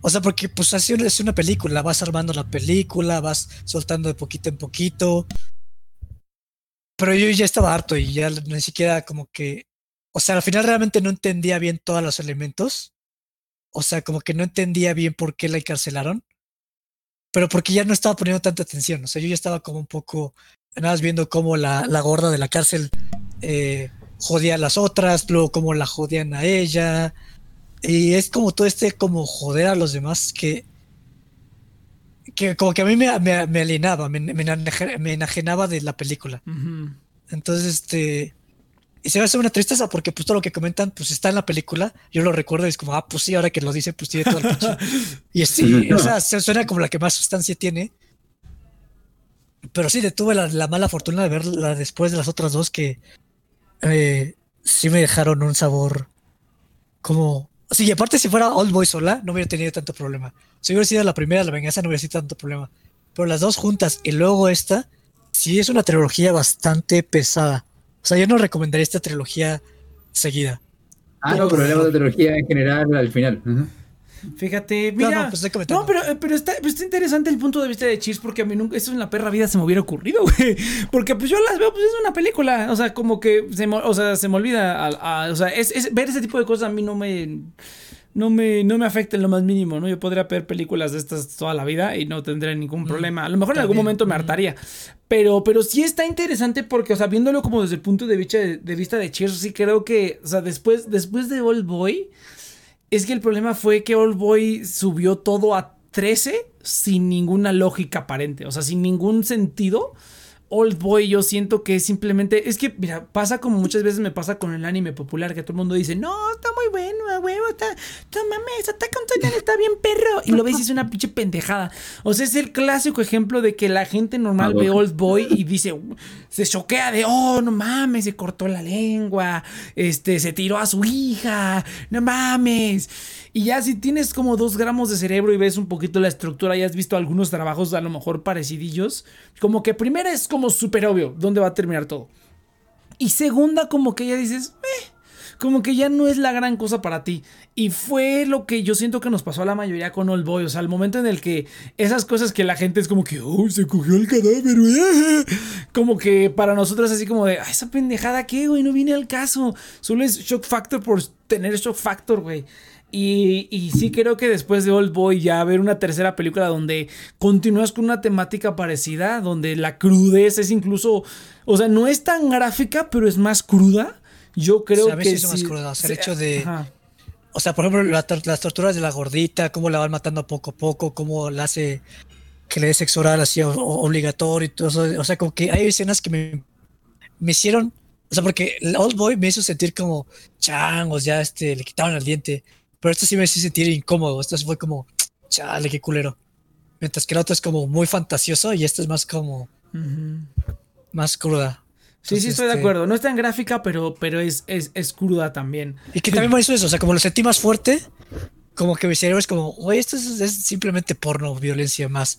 O sea, porque pues así es una película, vas armando la película, vas soltando de poquito en poquito. Pero yo ya estaba harto y ya ni siquiera como que. O sea, al final realmente no entendía bien todos los elementos. O sea, como que no entendía bien por qué la encarcelaron. Pero porque ya no estaba poniendo tanta atención. O sea, yo ya estaba como un poco nada más viendo cómo la, la gorda de la cárcel eh, jodía a las otras, luego cómo la jodían a ella. Y es como todo este como joder a los demás que que como que a mí me, me, me alienaba, me, me, enaje- me enajenaba de la película. Entonces, este... Y se me hace una tristeza porque pues todo lo que comentan pues está en la película. Yo lo recuerdo y es como, ah, pues sí, ahora que lo dice, pues tiene todo el pinche... Y sí, o sea, se suena como la que más sustancia tiene. Pero sí, tuve la, la mala fortuna de verla después de las otras dos que eh, sí me dejaron un sabor como... Sí, y aparte si fuera Old Boy sola, no hubiera tenido tanto problema. Si hubiera sido la primera, la venganza, no hubiera sido tanto problema. Pero las dos juntas y luego esta, sí es una trilogía bastante pesada. O sea, yo no recomendaría esta trilogía seguida. Ah, no, pero hablamos de trilogía en general al final. Ujú. Fíjate, No, mira. no, pues estoy comentando. No, pero, eh, pero está, pero está interesante el punto de vista de Cheers porque a mí nunca, eso en la perra vida se me hubiera ocurrido, güey. Porque pues yo las veo, pues es una película. O sea, como que se me, o sea, se me olvida. a- a- o sea, es, es- ver ese tipo de cosas a mí no me. No me, no me afecta en lo más mínimo, ¿no? Yo podría ver películas de estas toda la vida y no tendré ningún problema. A lo mejor en algún momento me hartaría. Pero, pero sí está interesante porque, o sea, viéndolo como desde el punto de vista de, de vista de Cheers, sí creo que, o sea, después, después de Old Boy, es que el problema fue que Old Boy subió todo a 13 sin ninguna lógica aparente, o sea, sin ningún sentido. Old Boy yo siento que simplemente es que mira, pasa como muchas veces me pasa con el anime popular que todo el mundo dice, "No, está muy bueno, a huevo, está, está mames, Attack on Titan está bien perro." Y lo ves y es una pinche pendejada. O sea, es el clásico ejemplo de que la gente normal Ah, ve bueno. Old Boy y dice, se choquea de, "Oh, no mames, se cortó la lengua, este se tiró a su hija, no mames." Y ya si tienes como dos gramos de cerebro y ves un poquito la estructura y has visto algunos trabajos a lo mejor parecidillos, como que primero es como súper obvio dónde va a terminar todo. Y segunda, como que ya dices, eh, como que ya no es la gran cosa para ti. Y fue lo que yo siento que nos pasó a la mayoría con Old Boy. O sea, el momento en el que esas cosas que la gente es como que, oh, se cogió el cadáver. Como que para nosotros así como de, esa pendejada qué, güey, no viene al caso. Solo es shock factor por tener shock factor, güey. Y, y, sí creo que después de Old Boy ya ver una tercera película donde continúas con una temática parecida, donde la crudez es incluso, o sea, no es tan gráfica, pero es más cruda. Yo creo que es más cruda. O sea, el hecho de, o sea, por ejemplo, las torturas de la gordita, cómo la van matando poco a poco, cómo la hace que le dé sexo oral así obligatorio y todo eso. O sea, como que hay escenas que me, me hicieron, o sea, porque Old Boy me hizo sentir como changos, ya este, le quitaban el diente. Pero esto sí me hizo sentir incómodo. Esto fue como, chale, qué culero. Mientras que el otro es como muy fantasioso y esto es más como, más cruda. Sí, sí, estoy de este acuerdo. No es tan gráfica, pero, pero es, es, cruda también. Y que también me hizo eso. O sea, como lo sentí más fuerte, como que mi cerebro es como, oye, esto es, simplemente porno, violencia más.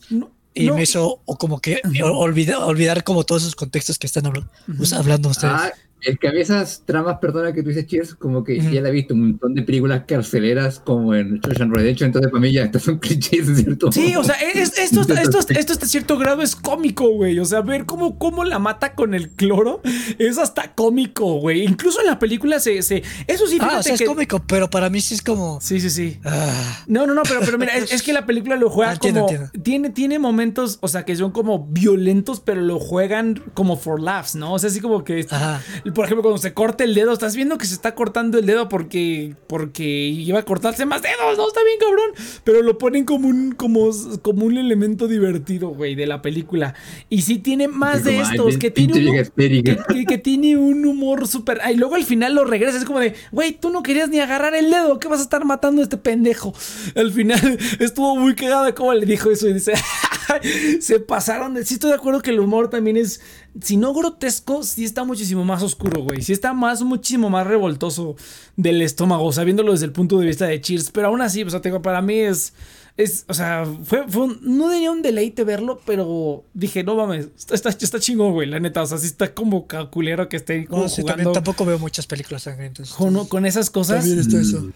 y me hizo o como que olvidar, olvidar como todos esos contextos que están hablando, ustedes. Ah, es que había esas tramas, perdona que tú dices, Cheers, como que ya la he visto un montón de películas carceleras como en de hecho entonces para mí ya estos son clichés, ¿cierto? Sí, o sea, esto, esto, esto, hasta cierto grado es cómico, güey. O sea, ver cómo, cómo la mata con el cloro es hasta cómico, güey. Incluso en la película se. se eso sí, ah, o sea, es cómico, pero para mí sí es como. Sí, sí, sí. Ah. No, no, no, pero, pero mira, es, que la película lo juega como. Tiene, tiene momentos, o sea, que son como violentos, pero lo juegan como for laughs, ¿no? O sea, así como que. Ajá por ejemplo, cuando se corta el dedo, estás viendo que se está cortando el dedo porque, porque iba a cortarse más dedos, ¿no? Está bien, cabrón. Pero lo ponen como un, como, como un elemento divertido, güey, de la película. Y sí tiene más de estos, que tiene, un, que, tiene un humor súper... Y luego al final lo regresa, es como de, güey, tú no querías ni agarrar el dedo, ¿qué vas a estar matando a este pendejo? Al final estuvo muy cagado de cómo le dijo eso y dice, se pasaron de... Sí estoy de acuerdo que el humor también es si no grotesco, sí está muchísimo más oscuro, güey. Sí está más, muchísimo más revoltoso del estómago, o sea, viéndolo desde el punto de vista de Cheers. Pero aún así, o sea, tengo, para mí es es, o sea, fue, fue un, no tenía un deleite verlo, pero dije, no mames, está, está, chingón, güey, la neta, o sea, sí está como calculero que esté como no, también tampoco veo muchas películas sangrientas. Con, con esas cosas. También está eso.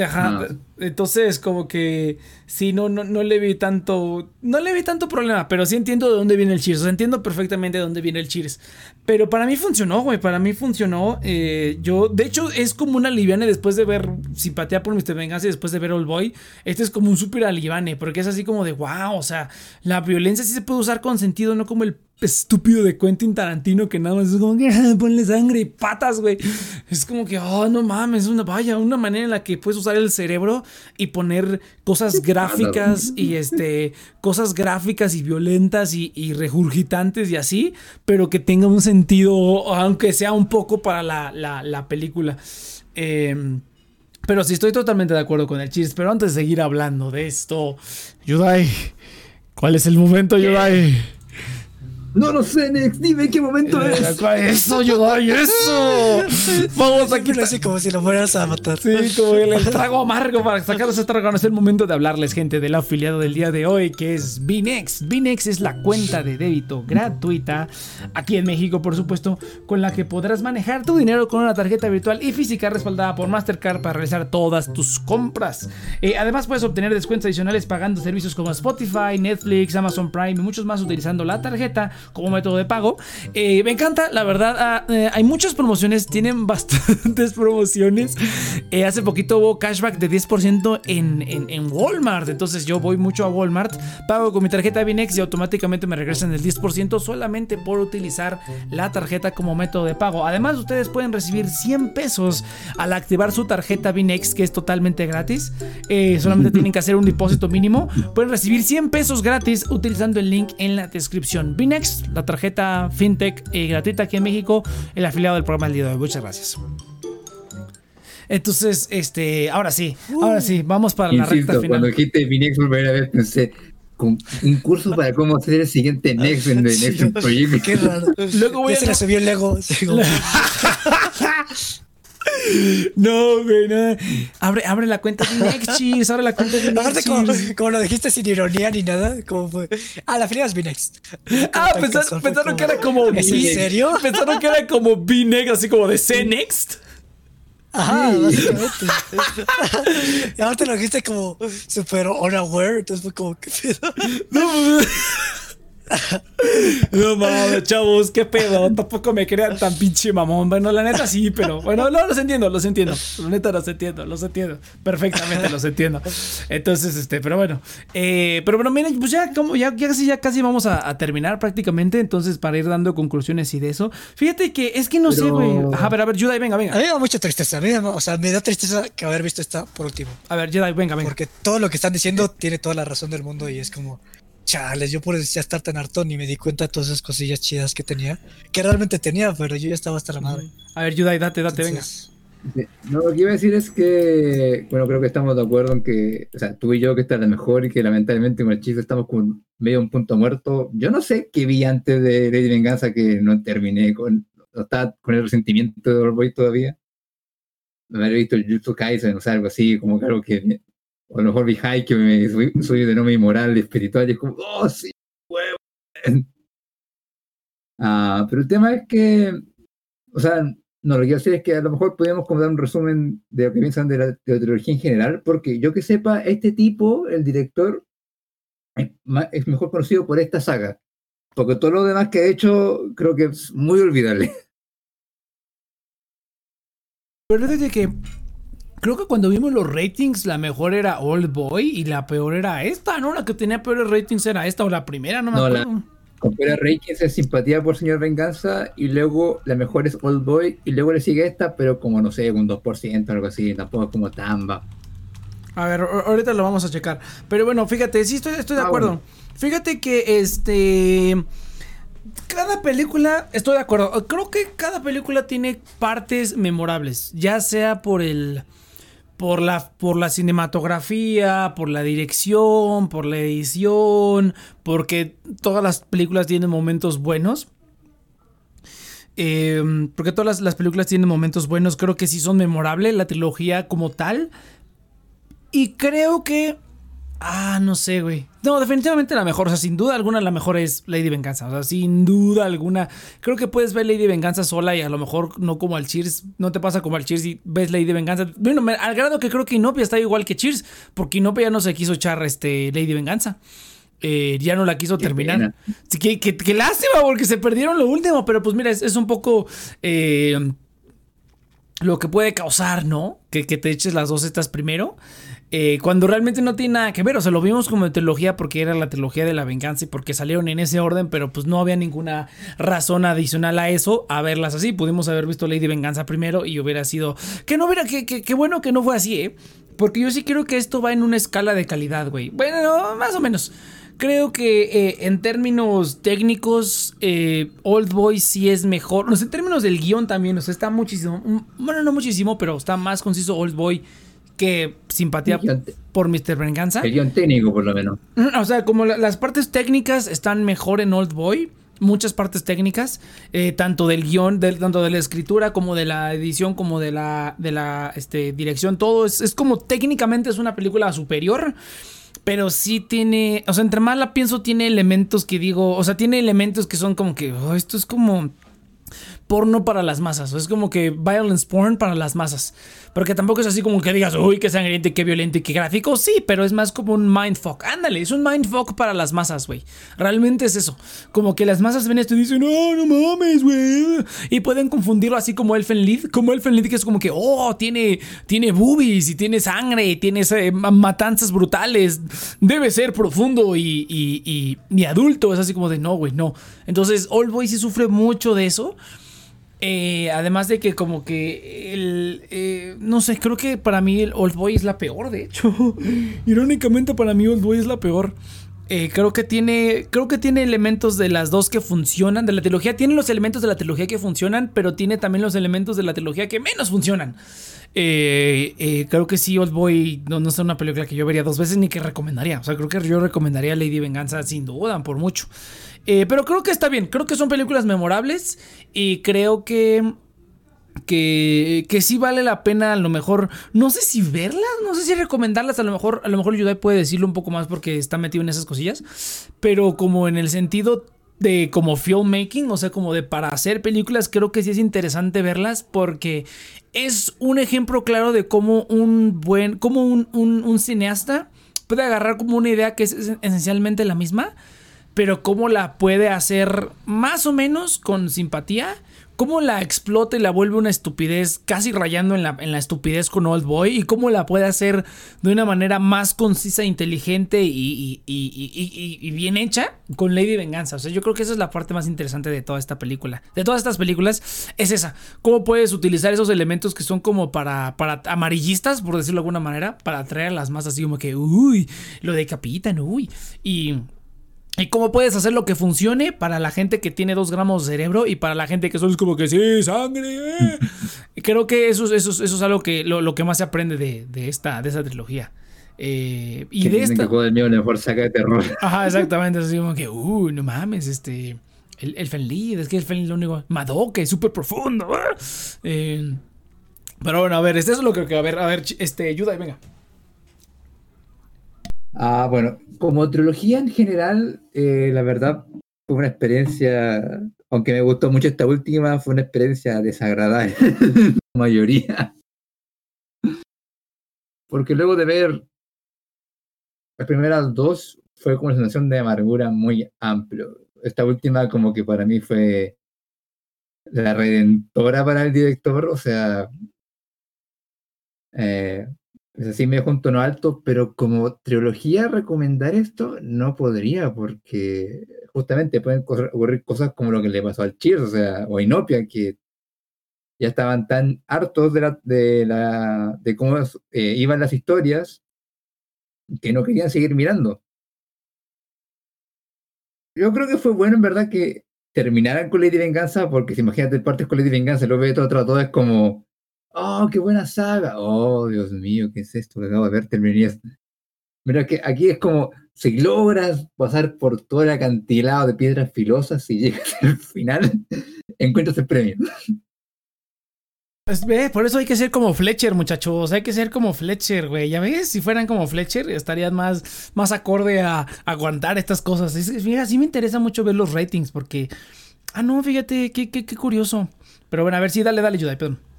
Ajá, entonces como que sí, no, no, no le vi tanto, no le vi tanto problema, pero sí entiendo de dónde viene el cheers, o sea, entiendo perfectamente de dónde viene el cheers, pero para mí funcionó, güey, para mí funcionó, eh, yo, de hecho, es como una liviana después de ver Simpatía por Mr. Venganza y después de ver Old Boy, este es como un super alivane, porque es así como de, wow, o sea, la violencia sí se puede usar con sentido, no como el estúpido de Quentin Tarantino que nada más es como que ah, ponle sangre y patas, güey. Es como que, oh, no mames, una vaya, una manera en la que puedes usar el cerebro y poner cosas gráficas y este, cosas gráficas y violentas y, y regurgitantes y así, pero que tenga un sentido, aunque sea un poco para la, la, película. Em, pero sí, estoy totalmente de acuerdo con el chiste. Pero antes de seguir hablando de esto, Yudai, ¿cuál es el momento, Yudai? No lo sé, Nex, dime qué momento eh, es. Eso, Yodai, eso. Vamos aquí. Así como si lo fueras a matar. Sí, como el, trago amargo para sacar ese trago. es el momento de hablarles, gente, del afiliado del día de hoy, que es Binex. Binex es la cuenta de débito gratuita aquí en México, por supuesto, con la que podrás manejar tu dinero con una tarjeta virtual y física respaldada por Mastercard para realizar todas tus compras. Eh, además, puedes obtener descuentos adicionales pagando servicios como Spotify, Netflix, Amazon Prime y muchos más utilizando la tarjeta como método de pago. Eh, me encanta, la verdad, ah, eh, hay muchas promociones, tienen bastantes promociones. Eh, hace poquito hubo cashback de 10% en, en, Walmart, entonces yo voy mucho a Walmart, pago con mi tarjeta Binex y automáticamente me regresan el 10% solamente por utilizar la tarjeta como método de pago. Además, ustedes pueden recibir 100 pesos al activar su tarjeta Binex, que es totalmente gratis. solamente tienen que hacer un depósito mínimo. Pueden recibir 100 pesos gratis utilizando el link en la descripción. Binex la tarjeta FinTech eh, gratuita aquí en México, el afiliado del programa del día de hoy. Muchas gracias. Entonces, este, ahora sí, ahora sí, vamos para la recta final. Cuando dijiste mi Next primera vez pensé, con un curso para cómo hacer el siguiente Next en el Next Project. Qué raro. Luego voy a se le subió el Lego. No, güey, no. Abre, abre la cuenta de Next Cheers, abre la cuenta de Aparte, como, lo dijiste sin ironía ni nada, como fue. Ah, la final es B-Next. Ah, pensaron, pensaron que era como ¿Es en serio? Pensaron que era como B-Next, así como de C-Next. Ajá, básicamente. y aparte lo dijiste como super unaware, entonces fue como, ¿qué pedo? No, no mames, chavos, qué pedo. Tampoco me crean tan pinche mamón. Bueno, la neta sí, pero bueno, no, los entiendo, los entiendo. La neta los entiendo, los entiendo. Perfectamente los entiendo. Entonces, este, pero bueno. Eh, pero bueno, miren, pues ya como ya, ya casi, ya casi vamos a, a terminar prácticamente. Entonces, para ir dando conclusiones y de eso. Fíjate que es que no sé, güey. Ajá, a ver, a ver, Jedi, venga, A venga. mí me da mucha tristeza, a mí o sea, me da tristeza que haber visto esta por último. A ver, Jedi, venga, venga. Porque todo lo que están diciendo tiene toda la razón del mundo y es como, chales, yo por ya estar tan harto ni me di cuenta de todas esas cosillas chidas que tenía, que realmente tenía, pero yo ya estaba hasta la madre. A ver, Jedi, date, date, venga. Entonces, No, lo que iba a decir es que, bueno, creo que estamos de acuerdo en que, o sea, tú y yo que esta es la mejor y que lamentablemente con el chiste estamos con medio un punto muerto. Yo no sé qué vi antes de Lady Venganza que no terminé con, no estaba con el resentimiento de Boy todavía. Me había visto el Jutsu Kaisen, o sea, algo así, como que algo que, o a lo mejor High que soy, soy de nombre moral, espiritual, y es como, oh, sí, huevo. Ah, pero el tema es que, o sea, no, lo que quiero decir es que a lo mejor podemos como dar un resumen de lo que piensan de la, de la trilogía en general, porque yo que sepa, este tipo, el director, es, mejor conocido por esta saga, porque todo lo demás que ha hecho creo que es muy olvidable. Pero es de que creo que cuando vimos los ratings, la mejor era Old Boy y la peor era esta, ¿no? La que tenía peores ratings era esta o la primera, no me No, la- acuerdo. Con Pera Reikins es simpatía por Señor Venganza, y luego la mejor es Old Boy, y luego le sigue esta, pero como no sé, un 2%, algo así, tampoco como tan bajo. A ver, ahorita lo vamos a checar. Pero bueno, fíjate, sí estoy, estoy de Ah, acuerdo. bueno. Fíjate que este. Cada película, estoy de acuerdo. Creo que cada película tiene partes memorables. Ya sea por el. Por la, por la cinematografía, por la dirección, por la edición, porque todas las películas tienen momentos buenos. Eh, porque todas las, las películas tienen momentos buenos, creo que sí son memorables, la trilogía como tal. Y creo que. Ah, no sé, güey. No, definitivamente la mejor. O sea, sin duda alguna la mejor es Lady Venganza. O sea, sin duda alguna. Creo que puedes ver Lady Venganza sola y a lo mejor no como al Cheers. No te pasa como al Cheers y ves Lady Venganza. Bueno, al grado que creo que Inopia está igual que Cheers. Porque Inopia ya no se quiso echar este, Lady Venganza. Eh, ya no la quiso terminar. Qué, qué- qué lástima, porque se perdieron lo último. Pero pues mira, es, es un poco. eh, lo que puede causar, ¿no? Que, que te eches las dos estas primero. Eh, cuando realmente no tiene nada que ver. O sea, lo vimos como trilogía porque era la trilogía de la venganza y porque salieron en ese orden, pero pues no había ninguna razón adicional a eso, a verlas así. Pudimos haber visto Lady Venganza primero y hubiera sido. Que no hubiera. Que, que, que bueno que no fue así, ¿eh? Porque yo sí creo que esto va en una escala de calidad, güey. Bueno, no, más o menos. Creo que eh, en términos técnicos, eh, Old Boy sí es mejor. No sé, en términos del guion también, o sea, está muchísimo. mm, Bueno, no muchísimo, pero está más conciso Old Boy que simpatía por Mr. Venganza. El guion técnico, por lo menos. O sea, como la- las partes técnicas están mejor en Old Boy. Muchas partes técnicas, eh, tanto del guion, del, tanto de la escritura, como de la edición, como de la, de la este, dirección, todo es, es como técnicamente es una película superior, pero sí tiene, o sea, entre más la pienso, tiene elementos que digo, o sea, tiene elementos que son como que, oh, esto es como porno para las masas. Es como que violence porn para las masas. Pero que tampoco es así como que digas, uy, qué sangriento, y qué violento y qué gráfico. Sí, pero es más como un mindfuck. Ándale, es un mindfuck para las masas, güey. Realmente es eso. Como que las masas ven esto y dicen, no, no mames, güey. Y pueden confundirlo así como Elfen Lied. Como Elfen Lied que es como que, oh, tiene, tiene boobies y tiene sangre y tiene eh, ma- matanzas brutales. Debe ser profundo y, y, y, adulto. Es así como de, no, güey, no. Entonces, Old Boy sí sufre mucho de eso. Eh, además de que como que el... eh, no sé, creo que para mí el Old Boy es la peor, de hecho. Irónicamente para mí Old Boy es la peor. Eh, creo que tiene. Creo que tiene elementos de las dos que funcionan. De la trilogía. Tiene los elementos de la trilogía que funcionan. Pero tiene también los elementos de la trilogía que menos funcionan. Creo que sí, Old Boy no, no es una película que yo vería dos veces ni que recomendaría. O sea, creo que yo recomendaría Lady Venganza sin duda, por mucho. Eh, pero creo que está bien. Creo que son películas memorables. Y creo que. que, que sí vale la pena a lo mejor, no sé si verlas, no sé si recomendarlas, a lo mejor, a lo mejor Yudai puede decirlo un poco más porque está metido en esas cosillas, pero como en el sentido de como filmmaking, o sea, como de para hacer películas, creo que sí es interesante verlas porque es un ejemplo claro de cómo un buen, como un, un cineasta puede agarrar como una idea que es esencialmente la misma, pero cómo la puede hacer más o menos con simpatía cómo la explota y la vuelve una estupidez, casi rayando en la, en la estupidez con Old Boy, y cómo la puede hacer de una manera más concisa, inteligente y, y, bien hecha con Lady Venganza. O sea, yo creo que esa es la parte más interesante de toda esta película. De todas estas películas, es esa. Cómo puedes utilizar esos elementos que son como para, para amarillistas, por decirlo de alguna manera, para atraer a las masas así como que, uy, lo decapitan, uy. Y ¿Y cómo puedes hacer lo que funcione para la gente que tiene dos gramos de cerebro y para la gente que solo es como que sí, sangre? Eh"? Creo que eso, eso, eso es algo que lo, que más se aprende de, de, esta, de esa trilogía. Eh, y de esta. Que el mío mejor saca de terror. Ajá, exactamente. Así como que, uh, no mames, este. El, el Fenlid, es que el Fenlid lo único. Madoka es súper profundo. Eh, pero bueno, a ver, este es lo que. A ver, a ver, este, ayuda y venga. Ah, bueno, como trilogía en general, eh, la verdad fue una experiencia, aunque me gustó mucho esta última, fue una experiencia desagradable, la mayoría. Porque luego de ver las primeras dos, fue como una sensación de amargura muy amplio. Esta última como que para mí fue la redentora para el director, o sea, eh, es así me dejo un tono alto, pero como trilogía recomendar esto no podría, porque justamente pueden ocurrir cosas como lo que le pasó al Cheers, o sea, o a Inopia, que ya estaban tan hartos de, la, de, cómo eh, iban las historias que no querían seguir mirando. Yo creo que fue bueno en verdad que terminaran con Lady Venganza, porque si imagínate partes con Lady Venganza luego ve todo, otro, todo es como ¡Oh, qué buena saga! ¡Oh, Dios mío, qué es esto que acabo de ver! Mira que aquí es como si logras pasar por todo el acantilado de piedras filosas y llegas al final, encuentras el premio. Pues, por eso hay que ser como Fletcher, muchachos. Hay que ser como Fletcher, güey. Ya ves, si fueran como Fletcher, estarían más, más acorde a, aguantar estas cosas. mira, sí me interesa mucho ver los ratings porque. Ah, no, fíjate, qué, qué, qué curioso. Pero bueno, a ver, sí, dale, dale, ayuda, perdón.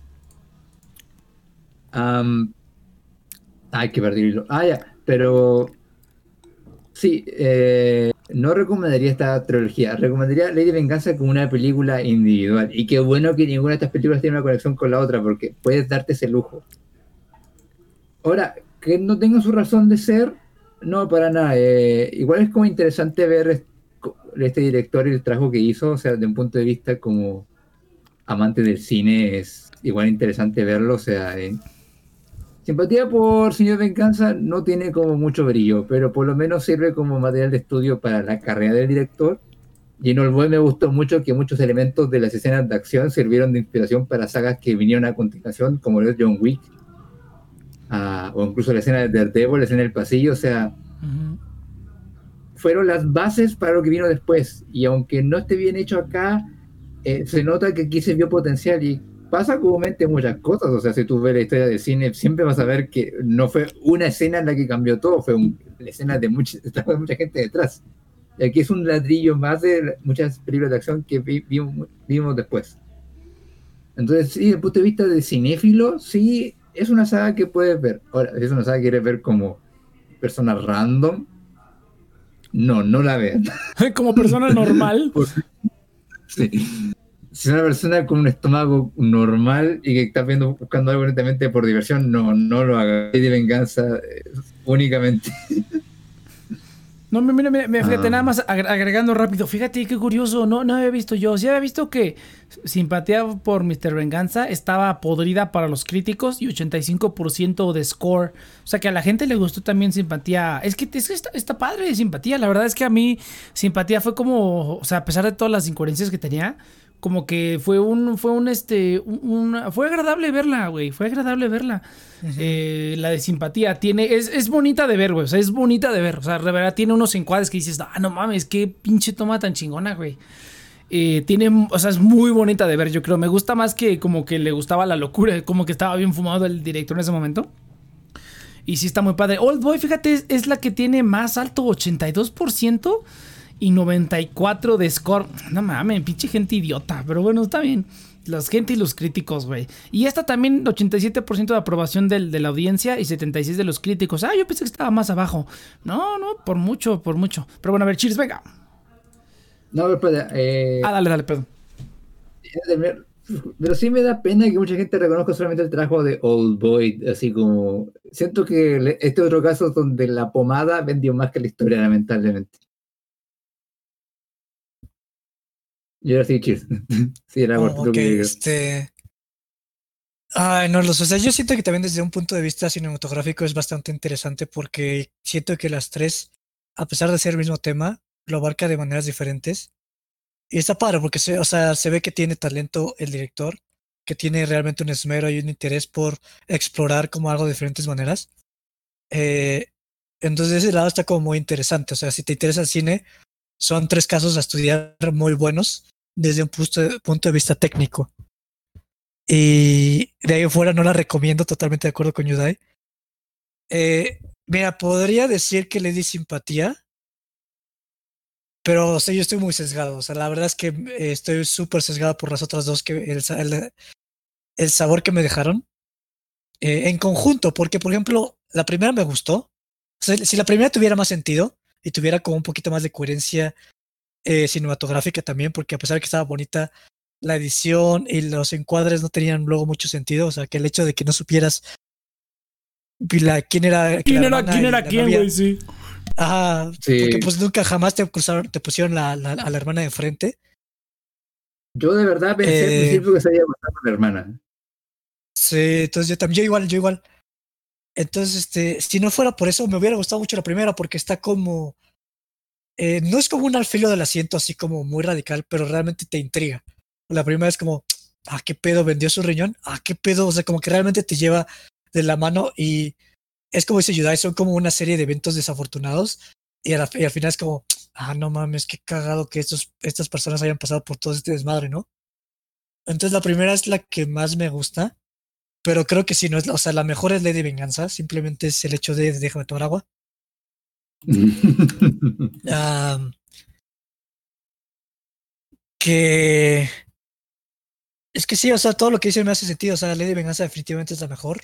Um, ay, que perdido. Ah, pero sí, eh, no recomendaría esta trilogía. Recomendaría Lady Venganza como una película individual. Y qué bueno que ninguna de estas películas tiene una conexión con la otra, porque puedes darte ese lujo. Ahora, que no tenga su razón de ser, no, para nada. Eh, igual es como interesante ver este director y el trabajo que hizo, o sea, de un punto de vista como amante del cine, es igual interesante verlo, o sea, Simpatía por Señor Venganza no tiene como mucho brillo, pero por lo menos sirve como material de estudio para la carrera del director. Y en Boy me gustó mucho que muchos elementos de las escenas de acción sirvieron de inspiración para sagas que vinieron a continuación, como es John Wick, ah, o incluso la escena de Daredevil, la escena del pasillo, o sea, fueron las bases para lo que vino después. Y aunque no esté bien hecho acá, eh, se nota que aquí se vio potencial y pasa comúnmente muchas cosas. O sea, si tú ves la historia de cine, siempre vas a ver que no fue una escena en la que cambió todo, fue una escena de mucha, mucha gente detrás. Y aquí es un ladrillo más de muchas películas de acción que vimos, después. Entonces, sí, desde el punto de vista de cinéfilo, sí, es una saga que puedes ver. Ahora, si es una saga que quieres ver como persona random, no, no la vean. como persona normal. sí si es una persona con un estómago normal y que está viendo, buscando algo netamente por diversión, no, no lo haga. de venganza eh, únicamente. No, mira, mira, mira fíjate, ah. nada más agregando rápido. Fíjate qué curioso, no, no había visto yo. Sí había visto que simpatía por Mr. Venganza estaba podrida para los críticos y 85% de score. O sea que a la gente le gustó también simpatía. Es que, es está, está, padre de simpatía. La verdad es que a mí simpatía fue como, o sea, a pesar de todas las incoherencias que tenía, como que fue un, fue un, este, fue agradable verla, güey, fue agradable verla. Eh, la de simpatía tiene, es, es bonita de ver, güey, o sea, es bonita de ver, o sea, de verdad tiene unos encuadres que dices, ah, no mames, qué pinche toma tan chingona, güey. eh, tiene, o sea, es muy bonita de ver, yo creo. Me gusta más que como que le gustaba la locura, como que estaba bien fumado el director en ese momento. Y sí está muy padre. Old Boy, fíjate, es, es la que tiene más alto, 82% y 94 de score. No mames, pinche gente idiota, pero bueno, está bien. Los gente y los críticos, güey. Y esta también, 87% de aprobación del, de la audiencia y 76% de los críticos. Ah, yo pensé que estaba más abajo. No, no, por mucho, por mucho. Pero bueno, a ver, cheers, venga. No, espera, eh, Ah, dale, dale, perdón. Pero sí me da pena que mucha gente reconozca solamente el trabajo de Old Boy, así como siento que este otro caso donde la pomada vendió más que la historia, lamentablemente. Sí, cheers. sí, era Oh, corto lo ok, que digo. este. Ay, no lo sé. O sea, yo siento que también desde un punto de vista cinematográfico es bastante interesante porque siento que las tres, a pesar de ser el mismo tema, lo abarca de maneras diferentes. Y está padre porque se, o sea, se ve que tiene talento el director, que tiene realmente un esmero y un interés por explorar como algo de diferentes maneras. Eh, entonces, de ese lado está como muy interesante. O sea, si te interesa el cine, son tres casos a estudiar muy buenos desde un punto de, vista técnico. Y de ahí afuera no la recomiendo, totalmente de acuerdo con Yudai. Eh, mira, podría decir que le di simpatía, pero o sea, yo estoy muy sesgado. O sea, la verdad es que eh, estoy súper sesgado por las otras dos, que el, sa- el, el sabor que me dejaron eh, en conjunto, porque por ejemplo, la primera me gustó. Si la primera tuviera más sentido y tuviera como un poquito más de coherencia eh, cinematográfica también, porque a pesar de que estaba bonita, la edición y los encuadres no tenían luego mucho sentido. O sea, que el hecho de que no supieras la- quién era, ¿Quién la era, quién era güey? Sí. Ajá, Sí. porque pues nunca jamás te cruzaron, te pusieron la, la- a la hermana de frente. Yo de verdad pensé al Eh, principio que se había matado con la hermana. Sí, entonces yo también, yo igual, yo igual. Entonces, este, si no fuera por eso, me hubiera gustado mucho la primera, porque está como, eh, no es como un al filo del asiento, así como muy radical, pero realmente te intriga. La primera es como, ah, qué pedo, vendió su riñón, ah, qué pedo, o sea, como que realmente te lleva de la mano y es como dice Yudai, son como una serie de eventos desafortunados y, a la- y al final es como, ah, no mames, qué cagado que estos, estas personas hayan pasado por todo este desmadre, ¿no? Entonces la primera es la que más me gusta. Pero creo que sí, no es, o sea, la mejor es Ley de Venganza, simplemente es el hecho de déjame tomar agua. Que es que sí, o sea, todo lo que dice me hace sentido, o sea, Ley de Venganza definitivamente es la mejor.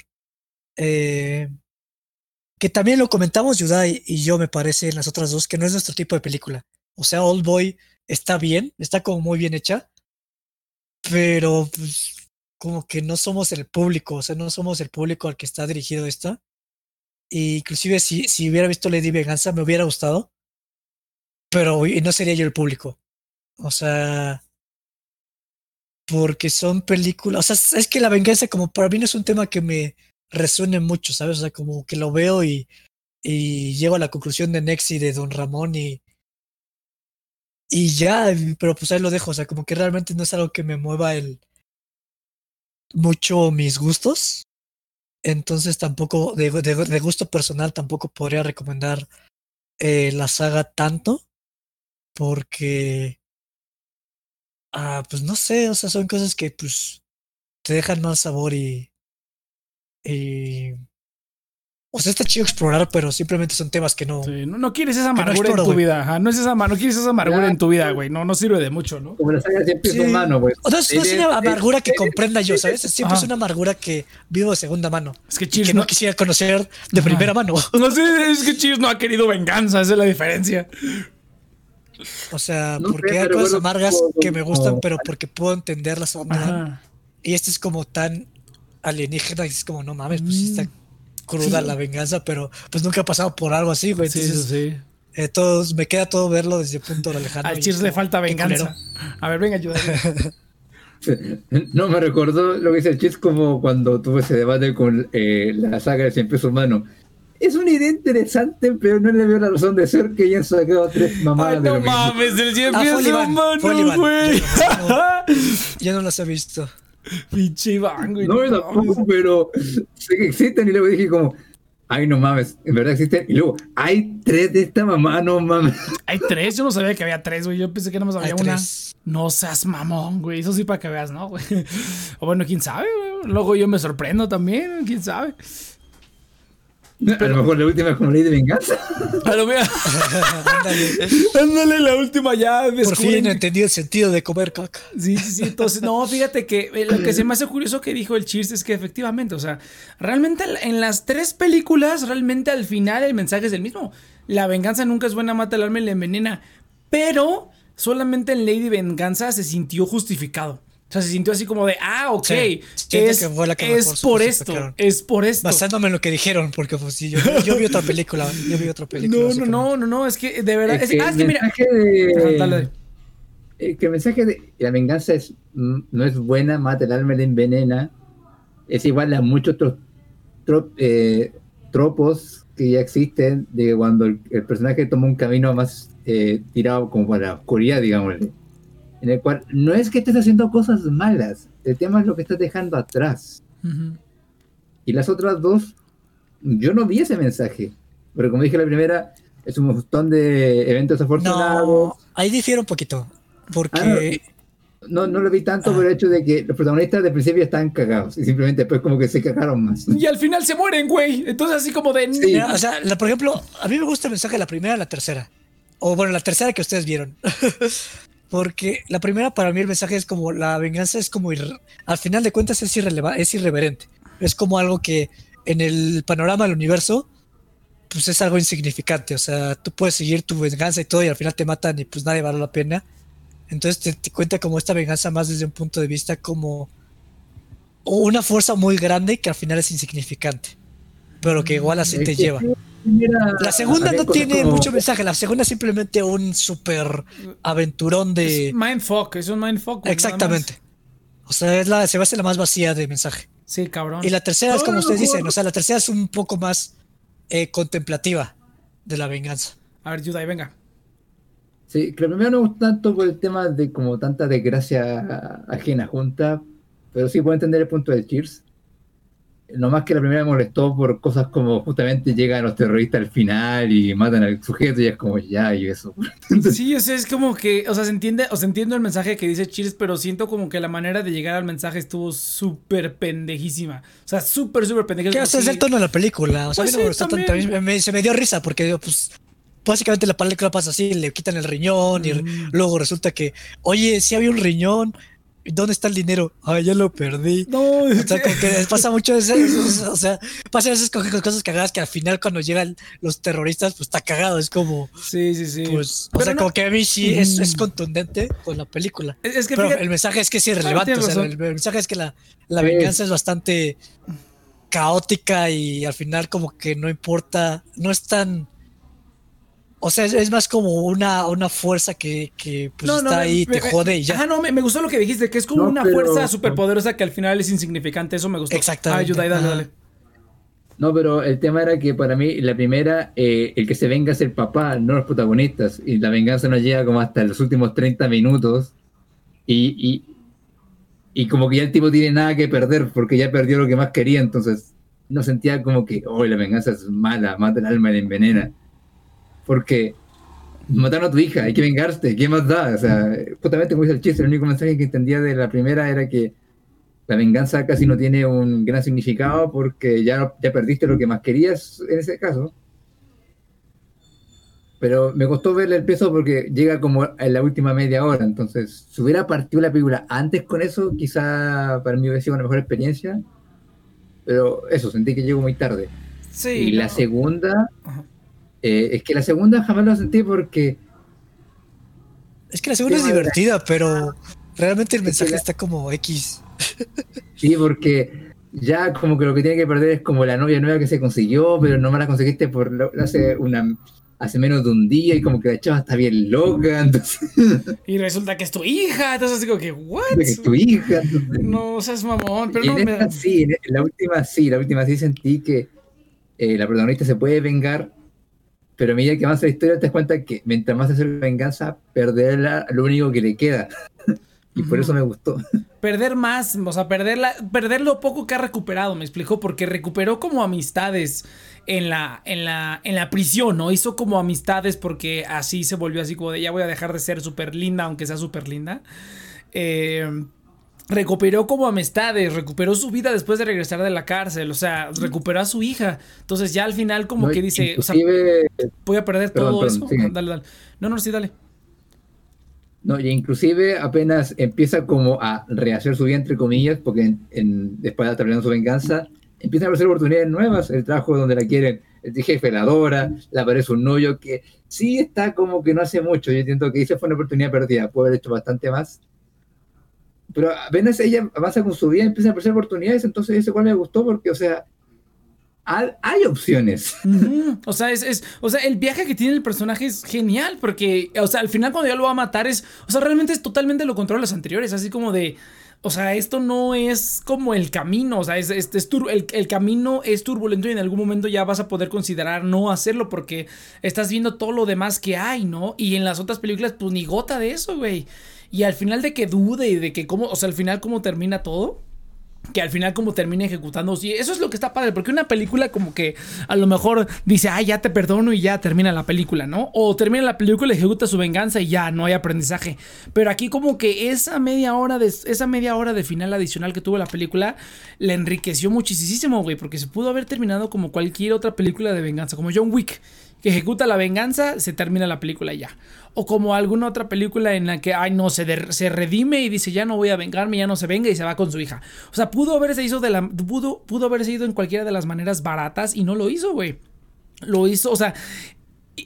Eh, que también lo comentamos Yudai y yo, me parece, en las otras dos, que no es nuestro tipo de película. O sea, Old Boy está bien, está como muy bien hecha, pero pues, como que no somos el público, o sea, no somos el público al que está dirigido esto. Y inclusive si, si hubiera visto Lady Venganza me hubiera gustado, pero no sería yo el público. O sea, porque son películas, o sea, es- que la venganza como para mí no es un tema que me resuene mucho, ¿sabes? O sea, como que lo veo y, y llego a la conclusión de Nex y de Don Ramón y, y ya, pero pues ahí lo dejo, o sea, como que realmente no es algo que me mueva el mucho mis gustos. Entonces tampoco, de, gusto personal, tampoco podría recomendar eh, la saga tanto. Porque, ah, pues no sé, o sea, son cosas que pues te dejan más sabor y, y o sea, está chido explorar, pero simplemente son temas que no. Sí, no, no quieres esa no amargura en tu güey. vida, ajá, no, es esa, no quieres esa amargura en tu vida, güey, no, no sirve de mucho, ¿no? Como siempre es Sí. humano, pues. O sea, no es- es una amargura que comprenda yo, ¿sabes? Siempre es una amargura que vivo de segunda mano. Es que Cheers que no no, quisiera conocer de Ajá. primera mano. no sé, es que Cheers no ha querido venganza, esa es la diferencia. O sea, No sé, porque hay cosas bueno, amargas como- que me gustan, como- pero porque puedo entenderlas. Y este es como tan alienígena y es como, no mames, pues sí Mm. está cruda Sí. la venganza, pero pues nunca ha pasado por algo así, güey. Sí, Entonces, sí, sí. eh, todos, me queda todo verlo desde punto lejano. Al Cheers le falta venganza. A ver, venga, ayúdame. No me recordó lo que dice el chis como cuando tuvo ese debate con eh, la saga de Siempre es humano. Es una idea interesante, pero no le veo la razón de ser que hayan sacado tres mamadas Ay, de no lo mismo. mames, el Ah, el Iván, humano, el güey. Yo no las he visto. Pinche Iván, güey. No, yo tampoco, pero sé que existen y luego dije como, Ay, no mames, en verdad existen. Y luego, hay tres de esta mamá, no mames. Hay tres, yo no sabía que había tres, güey. Yo pensé que no más había Hay una. tres. No seas mamón, güey. Eso sí para que veas, ¿no, güey? O bueno, quién sabe, güey. Luego yo me sorprendo también, quién sabe. A lo mejor la última es como ley de venganza. Pero mira, Ándale. ándale, la última ya. Por fin entendí el sentido de comer caca. Sí, sí, sí. Entonces, no, fíjate que eh, lo que se me hace curioso que dijo el Cheers es que efectivamente, o sea, realmente en las tres películas, realmente al final el mensaje es el mismo. La venganza nunca es buena, mata el alma y la envenena. Pero solamente en Lady Venganza se sintió justificado. O sea, se sintió así como de, ah, ok, Sí, es, que fue la que es mejor por esto, es por esto. Basándome en lo que dijeron, porque pues sí, yo, yo vi otra película, yo vi otra película. No, no, no, no, no, es que de verdad, es, que ah, es el que mira, de. eh, que el mensaje de la venganza es, mm, no es buena, mata el alma la envenena. Es igual a muchos otros trop- eh, tropos que ya existen de cuando el, el personaje toma un camino más eh, tirado como para la oscuridad, digámosle. En el cual no es que estés haciendo cosas malas, el tema es lo que estás dejando atrás. Ujú. Y las otras dos, yo no vi ese mensaje. Pero como dije la primera, es un montón de eventos afortunados. No, ahí difiere un poquito, porque No, no lo vi tanto Ah. por el hecho de que los protagonistas de principio estaban cagados y simplemente después como que se cagaron más. Y al final se mueren, güey. Entonces así como de... Sí. Mira, o sea, la- por ejemplo, a mí me gusta el mensaje de la primera y la tercera. O bueno, la tercera que ustedes vieron. Porque la primera para mí el mensaje es como la venganza es como irre- al final de cuentas es irreleva- es irreverente. Es como algo que en el panorama del universo pues es algo insignificante, o sea, tú puedes seguir tu venganza y todo y al final te matan y pues nadie vale la pena. Entonces te, te cuenta como esta venganza más desde un punto de vista como una fuerza muy grande que al final es insignificante, pero que igual así te lleva. Mira, La segunda no tiene como- mucho mensaje, la segunda es simplemente un super aventurón de... Es mindfuck, es un mindfuck. Exactamente. O sea, es la, se va a hacer la más vacía de mensaje. Sí, cabrón. Y la tercera es como no, ustedes no, dicen, no. o sea, la tercera es un poco más eh, contemplativa de la venganza. A ver, Yudai, venga. Sí, que lo primero no me gusta tanto por el tema de como tanta desgracia ajena junta, pero sí puedo entender el punto del Cheers. No más que la primera me molestó por cosas como justamente llegan los terroristas al final y matan al sujeto y es como ya y eso. Sí, o sea, es como que, o sea, se entiende, o sea, entiendo el mensaje que dice Cheers, pero siento como que la manera de llegar al mensaje estuvo súper pendejísima. O sea, súper, súper pendejísima. Que hasta es el tono de la película. O sea, Pues a mí no me gustó tanto. se me dio risa porque, digo, pues, básicamente la película pasa así: le quitan el riñón y Mm. luego resulta que, oye, sí había un riñón. ¿Y ¿Dónde está el dinero? Ah, ya lo perdí. No, O sea, como que pasa mucho eso, eso, o sea, pasa esas co- cosas cagadas que al final cuando llegan los terroristas, pues está cagado, es como, Sí, sí, sí. pues, o sea, no- como que a mí sí es, es Mm. contundente con la película. Es, que Pero fíjate- el mensaje es que es irrelevante, tienes o sea, el mensaje es que la, la venganza es bastante caótica y al final como que no importa, no es tan... O sea, es, es más como una, una fuerza que, que pues está me- ahí, me- te jode y ya. Ajá, no, me, me gustó lo que dijiste, que es como No, una pero- fuerza superpoderosa que al final es insignificante. Eso me gustó. Exactamente. Ah, Yudai, dale, dale. No, pero el tema era que para mí la primera, eh, el que se venga es el papá, no los protagonistas. Y la venganza no llega como hasta los últimos 30 minutos. Y, y, y como que ya el tipo tiene nada que perder porque ya perdió lo que más quería. Entonces no sentía como que, oh, la venganza es mala, mata el alma y la envenena. Porque mataron a tu hija, hay que vengarte, ¿qué más da? O sea, justamente como dice el chiste, el único mensaje que entendía de la primera era que la venganza casi no tiene un gran significado porque ya, ya perdiste lo que más querías en ese caso. Pero me costó verle el peso porque llega como en la última media hora. Entonces, si hubiera partido la película antes con eso, quizá para mí hubiera sido una mejor experiencia. Pero eso, sentí que llegó muy tarde. Sí. y la no. segunda, Ajá. Eh, es que la segunda jamás lo sentí porque Es que la segunda es divertida, pero realmente el Es que mensaje la- está como X. Sí, porque ya como que lo que tiene que perder es como la novia nueva que se consiguió, pero no me la conseguiste por lo- hace una hace menos de un día y como que la chava está bien loca, entonces Y resulta que es tu hija. Entonces, así como que, ¿what? que es tu hija. entonces- No seas mamón. Pero y no en me. esta sí, en la última sí, la última sí sentí que eh, la protagonista se puede vengar, pero a medida que avanza la historia te das cuenta que mientras más se hace la venganza, perderla lo único que le queda. y por eso me gustó. perder más, o sea, perder, la, perder lo poco que ha recuperado, me explicó, porque recuperó como amistades en la, en la, en la prisión, ¿no? Hizo como amistades porque así se volvió así como de ya voy a dejar de ser súper linda, aunque sea súper linda. Eh, recuperó como amistades, recuperó su vida después de regresar de la cárcel, o sea, recuperó a su hija. Entonces ya al final como que dice, o sea, voy a perder todo eso. Dale, dale. No, no, sí, dale. No, y inclusive apenas empieza como a rehacer su vida, entre comillas, porque en, después de terminar su venganza, empiezan a aparecer oportunidades nuevas, el trabajo donde la quieren, el jefe la adora, le aparece un novio que sí está como que no hace mucho, yo entiendo que esa fue una oportunidad perdida, puede haber hecho bastante más, pero apenas ella avanza con su vida, empieza a aparecer oportunidades, entonces ese cual me gustó porque, o sea, hay, opciones. O sea, es, o sea, el viaje que tiene el personaje es genial porque, o sea, al final cuando ya lo va a matar es, o sea, realmente es totalmente lo contrario a los anteriores, así como de, o sea, esto no es como el camino, o sea, es, es, el, el, camino es turbulento y en algún momento ya vas a poder considerar no hacerlo porque estás viendo todo lo demás que hay, ¿no? Y en las otras películas, pues ni gota de eso, güey. Y al final de que dude y de que cómo, o sea, al final cómo termina todo que al final como termina ejecutando. Sí, eso es lo que está padre, porque una película como que a lo mejor dice, ay, ya te perdono y ya termina la película, ¿no? O termina la película, ejecuta su venganza y ya no hay aprendizaje. Pero aquí como que esa media hora de, esa media hora de final adicional que tuvo la película le enriqueció muchísimo, güey, porque se pudo haber terminado como cualquier otra película de venganza, como John Wick que ejecuta la venganza, se termina la película ya. O como alguna otra película en la que, ay, no, se, se redime y dice, ya no voy a vengarme, ya no se venga y se va con su hija. O sea, pudo haberse ido de la. Pudo, pudo haberse ido en cualquiera de las maneras baratas y no lo hizo, güey. Lo hizo, o sea,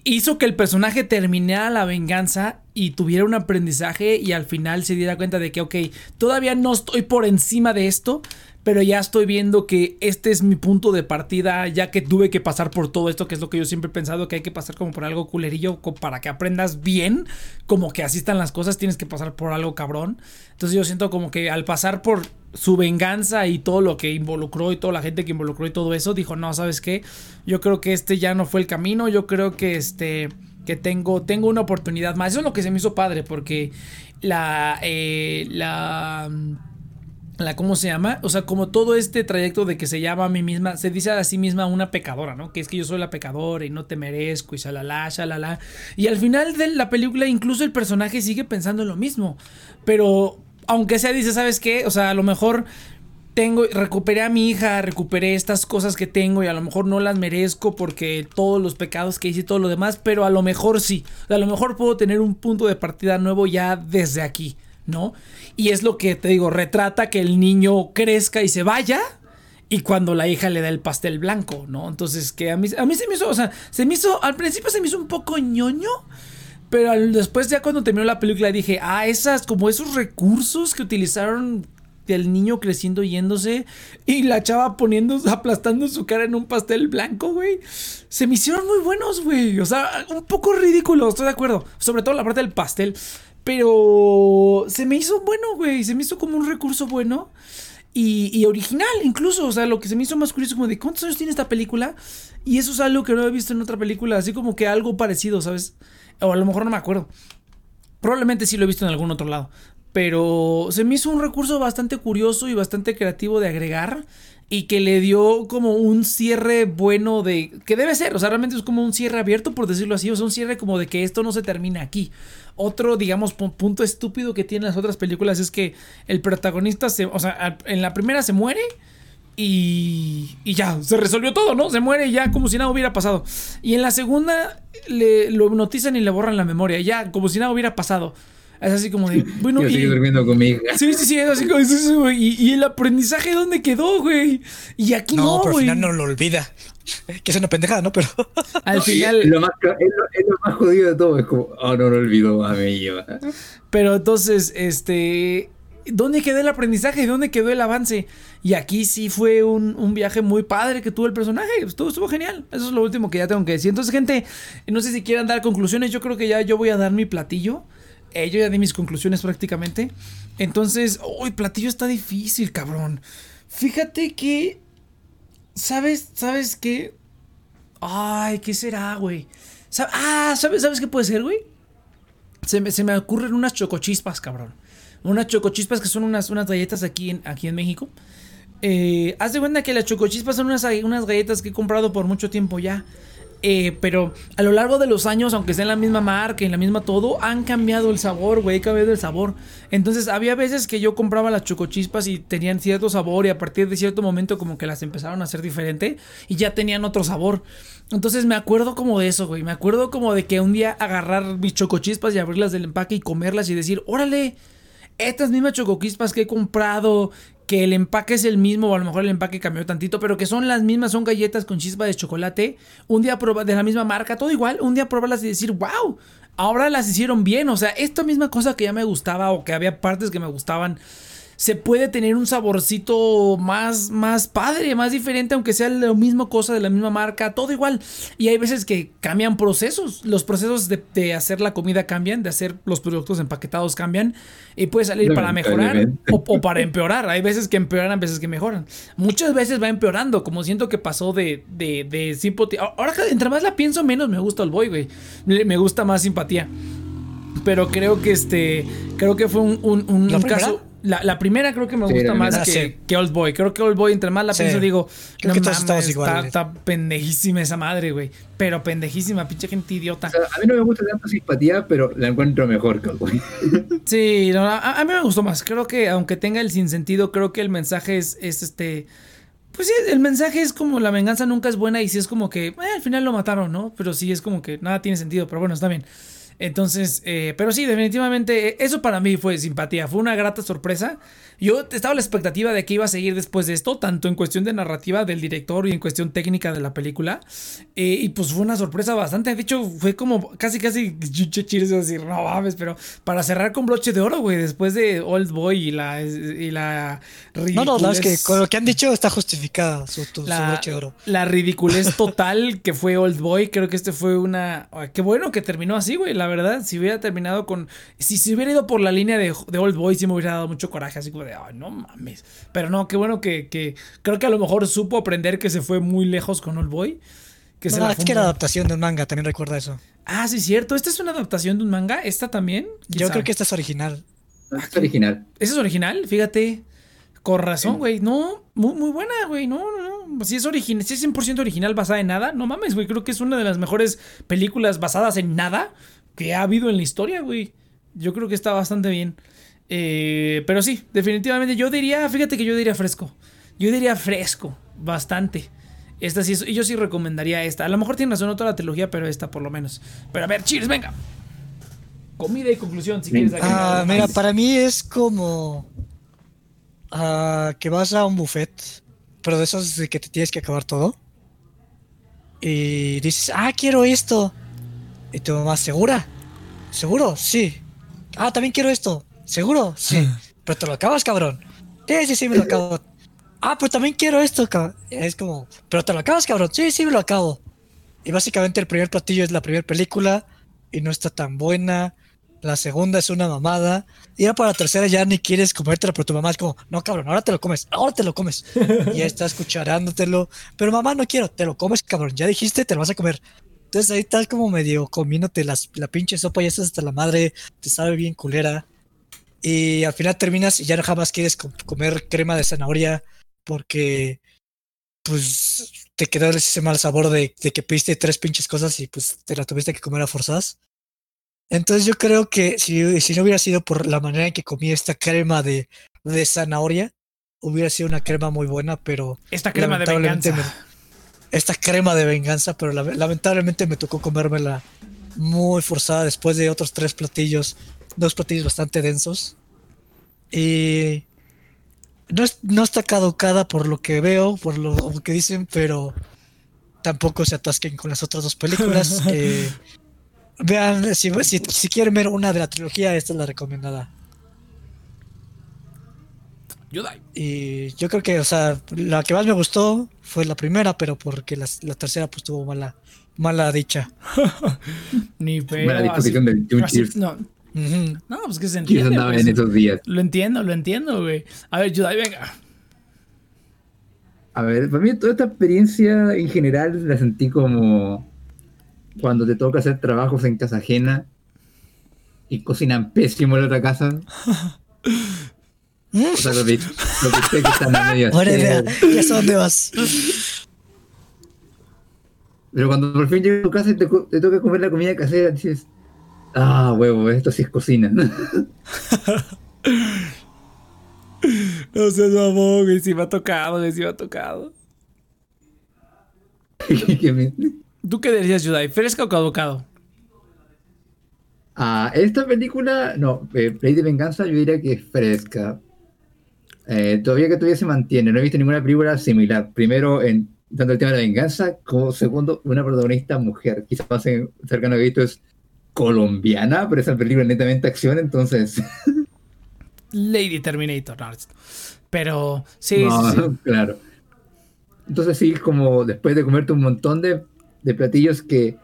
hizo que el personaje terminara la venganza y tuviera un aprendizaje y al final se diera cuenta de que, ok, todavía no estoy por encima de esto, pero ya estoy viendo que este es mi punto de partida, ya que tuve que pasar por todo esto, que es lo que yo siempre he pensado, que hay que pasar como por algo culerillo para que aprendas bien, como que así están las cosas, tienes que pasar por algo cabrón. Entonces yo siento como que al pasar por su venganza y todo lo que involucró y toda la gente que involucró y todo eso, dijo, no, ¿sabes qué? Yo creo que este ya no fue el camino, yo creo que este que tengo, tengo una oportunidad más. Eso es lo que se me hizo padre, porque la, eh, la la cómo se llama, o sea, como todo este trayecto de que se llama a mí misma, se dice a sí misma una pecadora, ¿no? Que es que yo soy la pecadora y no te merezco y shalala, shalala. Y al final de la película incluso el personaje sigue pensando en lo mismo, pero aunque sea dice, ¿sabes qué? O sea, a lo mejor tengo recuperé a mi hija, recuperé estas cosas que tengo y a lo mejor no las merezco porque todos los pecados que hice y todo lo demás, pero a lo mejor sí. a lo mejor puedo tener un punto de partida nuevo ya desde aquí. ¿no? Y es lo que te digo, retrata que el niño crezca y se vaya. Y cuando la hija le da el pastel blanco, ¿no? Entonces, que a mí, a mí se me hizo, o sea, se me hizo, al principio se me hizo un poco ñoño, pero después ya cuando terminó la película dije, ah, esas, como esos recursos que utilizaron del niño creciendo yéndose y la chava poniendo, aplastando su cara en un pastel blanco, güey. Se me hicieron muy buenos, güey. O sea, un poco ridículo, estoy de acuerdo. Sobre todo la parte del pastel. Pero se me hizo bueno, güey. Se me hizo como un recurso bueno. Y, original, incluso. O sea, lo que se me hizo más curioso, como de cuántos años tiene esta película. Y eso es algo que no he visto en otra película. Así como que algo parecido, ¿sabes? O a lo mejor no me acuerdo. Probablemente sí lo he visto en algún otro lado. Pero se me hizo un recurso bastante curioso y bastante creativo de agregar y que le dio como un cierre bueno de que debe ser, o sea, realmente es como un cierre abierto por decirlo así, o sea, un cierre como de que esto no se termina aquí. Otro, digamos, punto estúpido que tienen las otras películas es que el protagonista se, o sea, en la primera se muere y, y ya, se resolvió todo, ¿no? Se muere ya como si nada hubiera pasado. Y en la segunda le, lo notizan y le borran la memoria, ya como si nada hubiera pasado. Es así como de, bueno, Yo y, durmiendo conmigo. Sí, sí, sí, es así como eso, y, y, el aprendizaje dónde quedó, güey. Y aquí no, no pero al final no lo olvida. Que es una pendejada, ¿no? Pero al final lo más, es, lo, más jodido de todo, es como, oh, no lo olvido, a mí Pero entonces, este, ¿dónde quedó el aprendizaje? ¿Dónde quedó el avance? Y aquí sí fue un, un, viaje muy padre que tuvo el personaje. Estuvo, estuvo genial. Eso es lo último que ya tengo que decir. Entonces, gente, no sé si quieran dar conclusiones. Yo creo que ya yo voy a dar mi platillo. Yo ya di mis conclusiones prácticamente. Entonces, uy, platillo está difícil, cabrón. Fíjate que. ¿Sabes? ¿Sabes qué? Ay, ¿qué será, güey? ah, ¿sabes, ¿sabes qué puede ser, güey? se me, se me ocurren unas chocochispas, cabrón. Unas chocochispas que son unas, unas galletas aquí en, aquí en México. Eh, haz de cuenta que las chocochispas son unas, unas galletas que he comprado por mucho tiempo ya. Eh, pero a lo largo de los años, aunque sea en la misma marca, en la misma todo, han cambiado el sabor, güey, cambiado el sabor. Entonces, había veces que yo compraba las chocochispas y tenían cierto sabor y a partir de cierto momento como que las empezaron a hacer diferente y ya tenían otro sabor. Entonces me acuerdo como de eso, güey. Me acuerdo como de que un día agarrar mis chocochispas y abrirlas del empaque y comerlas y decir, órale, estas mismas chocochispas que he comprado, que el empaque es el mismo, o a lo mejor el empaque cambió tantito, pero que son las mismas, son galletas con chispa de chocolate. Un día probar de la misma marca, todo igual. Un día probarlas y decir, wow, ahora las hicieron bien. O sea, esta misma cosa que ya me gustaba o que había partes que me gustaban se puede tener un saborcito más, más padre, más diferente, aunque sea la misma cosa de la misma marca, todo igual. Y hay veces que cambian procesos. Los procesos de, hacer la comida cambian, de hacer los productos empaquetados cambian. Y puede salir para mejorar o, para empeorar. Hay veces que empeoran, hay veces que mejoran. Muchas veces va empeorando, como siento que pasó de, de, de simpatía. Ahora que entre más la pienso, menos me gusta el boy, güey. Me gusta más simpatía. Pero creo que este. Creo que fue un, un, caso. La, primera creo que me gusta más que, que, Old Boy. Creo que Old Boy, entre más la pienso, digo, creo que mames, está, está, pendejísima esa madre, güey. Pero pendejísima, pinche gente idiota. a mí no me gusta tanta simpatía, pero la encuentro mejor que Old Boy. sí, a, mí me gustó más. Creo que, aunque tenga el sinsentido, creo que el mensaje es, es este. Pues sí, el mensaje es como la venganza nunca es buena y sí es como que eh, al final lo mataron, ¿no? Pero sí es como que nada tiene sentido, pero bueno, está bien. Entonces, eh, pero sí, definitivamente, eh, eso para mí fue simpatía, fue una grata sorpresa. Yo estaba a la expectativa de que iba a seguir después de esto, tanto en cuestión de narrativa del director y en cuestión técnica de la película. Eh, y pues fue una sorpresa bastante. De hecho, fue como casi, casi decir, no mames, pero para cerrar con broche de oro, güey, después de Old Boy y la. Y la no, no, no, es que con lo que han dicho está justificada su, broche de oro. La ridiculez total que fue Old Boy, creo que este fue una. Qué bueno que terminó así, güey, la verdad. Si hubiera terminado con. Si se hubiera ido por la línea de, de Old Boy, sí me hubiera dado mucho coraje, así como de no mames. Pero no, qué bueno que, creo que a lo mejor supo aprender que se fue muy lejos con Old Boy. Que no, es que era adaptación de un manga, también recuerda eso. Ah, sí, cierto. ¿Esta es una adaptación de un manga? ¿Esta también? Yo creo que esta es original. Es original. ¿Esa es original? Fíjate. Con razón, güey. No, muy, muy buena, güey. No, no, no. Si es, original, si es 100% original basada en nada, no mames, güey. Creo que es una de las mejores películas basadas en nada que ha habido en la historia, güey. Yo creo que está bastante bien. Eh, pero sí, definitivamente yo diría, fíjate que yo diría fresco. Yo diría fresco, bastante. Esta sí, yo sí recomendaría esta. A lo mejor tiene razón otra la trilogía, pero esta por lo menos. Pero a ver, cheers, venga. Comida y conclusión, si quieres. Ah, mira, para mí es como ah, que vas a un buffet, pero de esos de que te tienes que acabar todo. Y dices, ah, quiero esto. Y tu mamá, ¿segura? ¿Seguro? Sí. Ah, también quiero esto. ¿Seguro? Sí. Pero te lo acabas, cabrón. Sí, sí, sí, me lo acabo. Ah, pues también quiero esto, cabrón. Es como, pero te lo acabas, cabrón. Sí, sí, me lo acabo. Y básicamente el primer platillo es la primera película y no está tan buena. La segunda es una mamada. Y ya para la tercera ya ni quieres comértelo, pero tu mamá es como, no, cabrón, ahora te lo comes, ahora te lo comes. y ya estás escucharándotelo. Pero mamá, no quiero, te lo comes, cabrón. Ya dijiste, te lo vas a comer. Entonces ahí estás como medio comiéndote las, la pinche sopa y estás hasta la madre, te sabe bien culera. Y al final terminas y ya no jamás quieres comer crema de zanahoria porque pues te quedó ese mal sabor de, que pediste tres pinches cosas y pues te la tuviste que comer a forzas. Entonces yo creo que si, si no hubiera sido por la manera en que comí esta crema de, de zanahoria, hubiera sido una crema muy buena, pero... Esta crema de venganza. esta crema de venganza, pero lamentablemente me tocó comérmela muy forzada después de otros tres platillos dos platillos bastante densos. Y no, no está caducada por lo que veo, por lo que dicen, pero tampoco se atasquen con las otras dos películas. Eh, vean, si, si, quieren ver una de la trilogía, esta es la recomendada. Y yo creo que, o sea, la que más me gustó fue la primera, pero porque la, tercera pues tuvo mala, mala dicha. Ni. Mala disposición del No, no, pues que se entiende. en pues. esos días? Lo entiendo, lo entiendo, güey. A ver, Yudai, venga. A ver, para mí toda esta experiencia en general la sentí como cuando te toca hacer trabajos en casa ajena y cocinan pésimo en la otra casa. O sea, los, bif- los bistecs están a medio hacer. Ya sé dónde vas. Pero cuando por fin llegas a tu casa y te, te toca comer la comida casera, dices, ah, huevo, esto sí es cocina. No seas mamón, güey. Sí me ha tocado, güey. Me ha tocado. ¿Tú qué decías, Yudai? ¿Fresca o caducado? Ah, esta película, no, eh, Play de Venganza yo diría que es fresca. Eh, todavía que todavía se mantiene, no he visto ninguna película similar. Primero, en tanto el tema de la venganza, como segundo, una protagonista mujer. Quizás más cercano que he visto es colombiana, pero esa película es netamente acción, entonces. Lady Terminator. No, pero sí, no, sí, sí. claro. Entonces sí, como después de comerte un montón de, de platillos que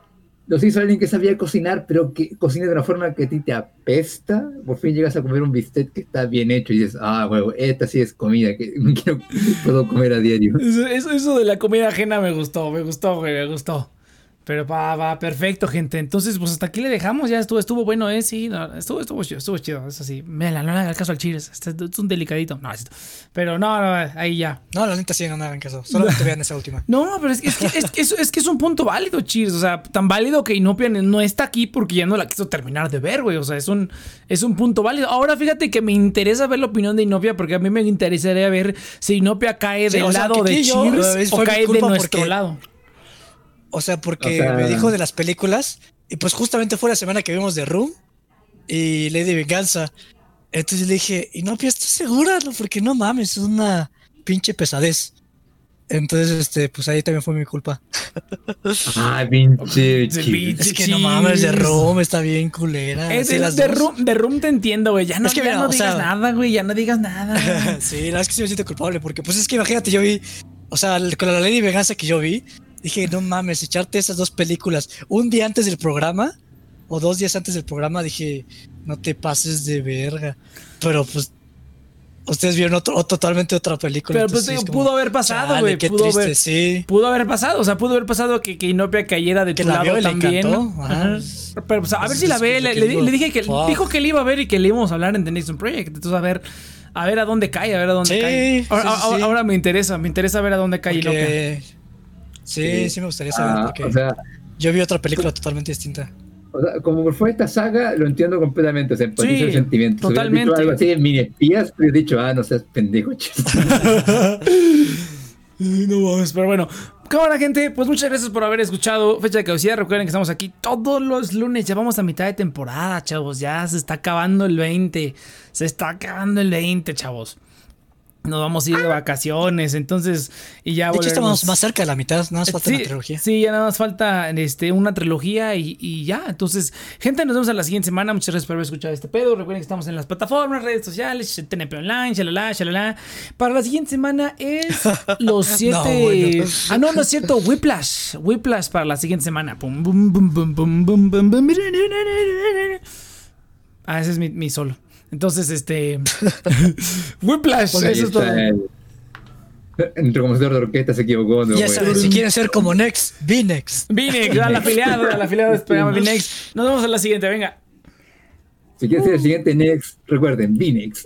los hizo alguien que sabía cocinar, pero que cocina de una forma que a ti te apesta, por fin llegas a comer un bistec que está bien hecho y dices, ah, huevo, esta sí es comida que quiero- puedo comer a diario. Eso, de la comida ajena me gustó, me gustó, me gustó. Pero va, va, perfecto, gente. Entonces, pues hasta aquí le dejamos. Ya estuvo, estuvo bueno, ¿eh? Sí, no, estuvo, estuvo chido, estuvo chido. Es así. Mela, no le haga caso al Cheers. Este es un delicadito. No, es- pero no, no, ahí ya. No, la neta sí, no me hagan caso. Solamente vean esa última. No, pero es, que- es, que, es, que es, es que es un punto válido, Cheers. O sea, tan válido que Inopia no está aquí porque ya no la quiso terminar de ver, güey. O sea, es un, es un punto válido. Ahora fíjate que me interesa ver la opinión de Inopia porque a mí me interesaría ver si Inopia cae Sí, del sea, lado de Cheers o cae de nuestro lado. O sea, porque O sea- me dijo de las películas. Y pues justamente fue la semana que vimos The Room y Lady Venganza. Entonces le dije, y no, pero ¿estás segura? No, porque no mames, es una pinche pesadez. Entonces, este, pues ahí también fue mi culpa. Ah, pinche Es que no mames, The Room está bien culera. Es de, las de dos. room, de room te entiendo, güey. Ya no, Es que ya mira, no digas sea- nada, güey. Ya no digas nada. sí, la verdad es que sí me siento culpable porque pues es que imagínate, yo vi, o sea, con la Lady Venganza que yo vi, dije, no mames, echarte esas dos películas un día antes del programa o dos días antes del programa, dije, no te pases de verga. Pero pues ustedes vieron otro, o totalmente otra película. Pero pues digo, como, pudo haber pasado, güey. Pudo triste, haber, sí. pudo haber pasado. O sea, pudo haber pasado que, que Inopia cayera de Que tu la lado vio y le también. Pero pues a ver si la ve. Le, le- le dije que dijo que le iba a ver y que le íbamos a hablar en The Nixon Project. Entonces, a ver, a ver a dónde cae, a ver a dónde Sí, cae. sí, Ahora, sí, ahora- sí. ahora me interesa, me interesa ver a dónde cae Inopia. Sí, sí me gustaría saber Ah, porque o sea, yo vi otra película totalmente distinta. o sea, como por fue esta saga, lo entiendo completamente. O sea, empatizo Sí, el sentimiento. Totalmente. dicho algo así en mini espías, hubiera dicho, ah, no seas pendejo, No mames, pero bueno. Cámara, gente, pues muchas gracias por haber escuchado Fecha de Caducidad. Recuerden que estamos aquí todos los lunes. Ya vamos a mitad de temporada, chavos. Ya se está acabando el 20. Se está acabando el 20, chavos. Nos vamos a ir de vacaciones, entonces. Y ya De hecho, estamos más cerca de la mitad, nada más falta sí, una trilogía. Sí, ya nada más falta este, una trilogía y, y ya. Entonces, gente, nos vemos en la siguiente semana. Muchas gracias por haber escuchado este pedo. Recuerden que estamos en las plataformas, redes sociales, TNP Online, shalala, shalala. Para la siguiente semana es los siete. bueno. Ah, no, no es cierto. Whiplash. Whiplash para la siguiente semana. Pum, bum, bum, bum, bum, bum, bum, bum. Ah, ese es mi, mi solo. Entonces, este. Whiplash. Pues Ahí eso es todo. el- compositor de orquesta se equivocó. No, Ya saben, si quieren ser como Next, be Next. Vinex, al afiliado, al afiliado de este programa. Nos vemos en la siguiente, venga. Si quieres ser el siguiente Next, recuerden, Vinex.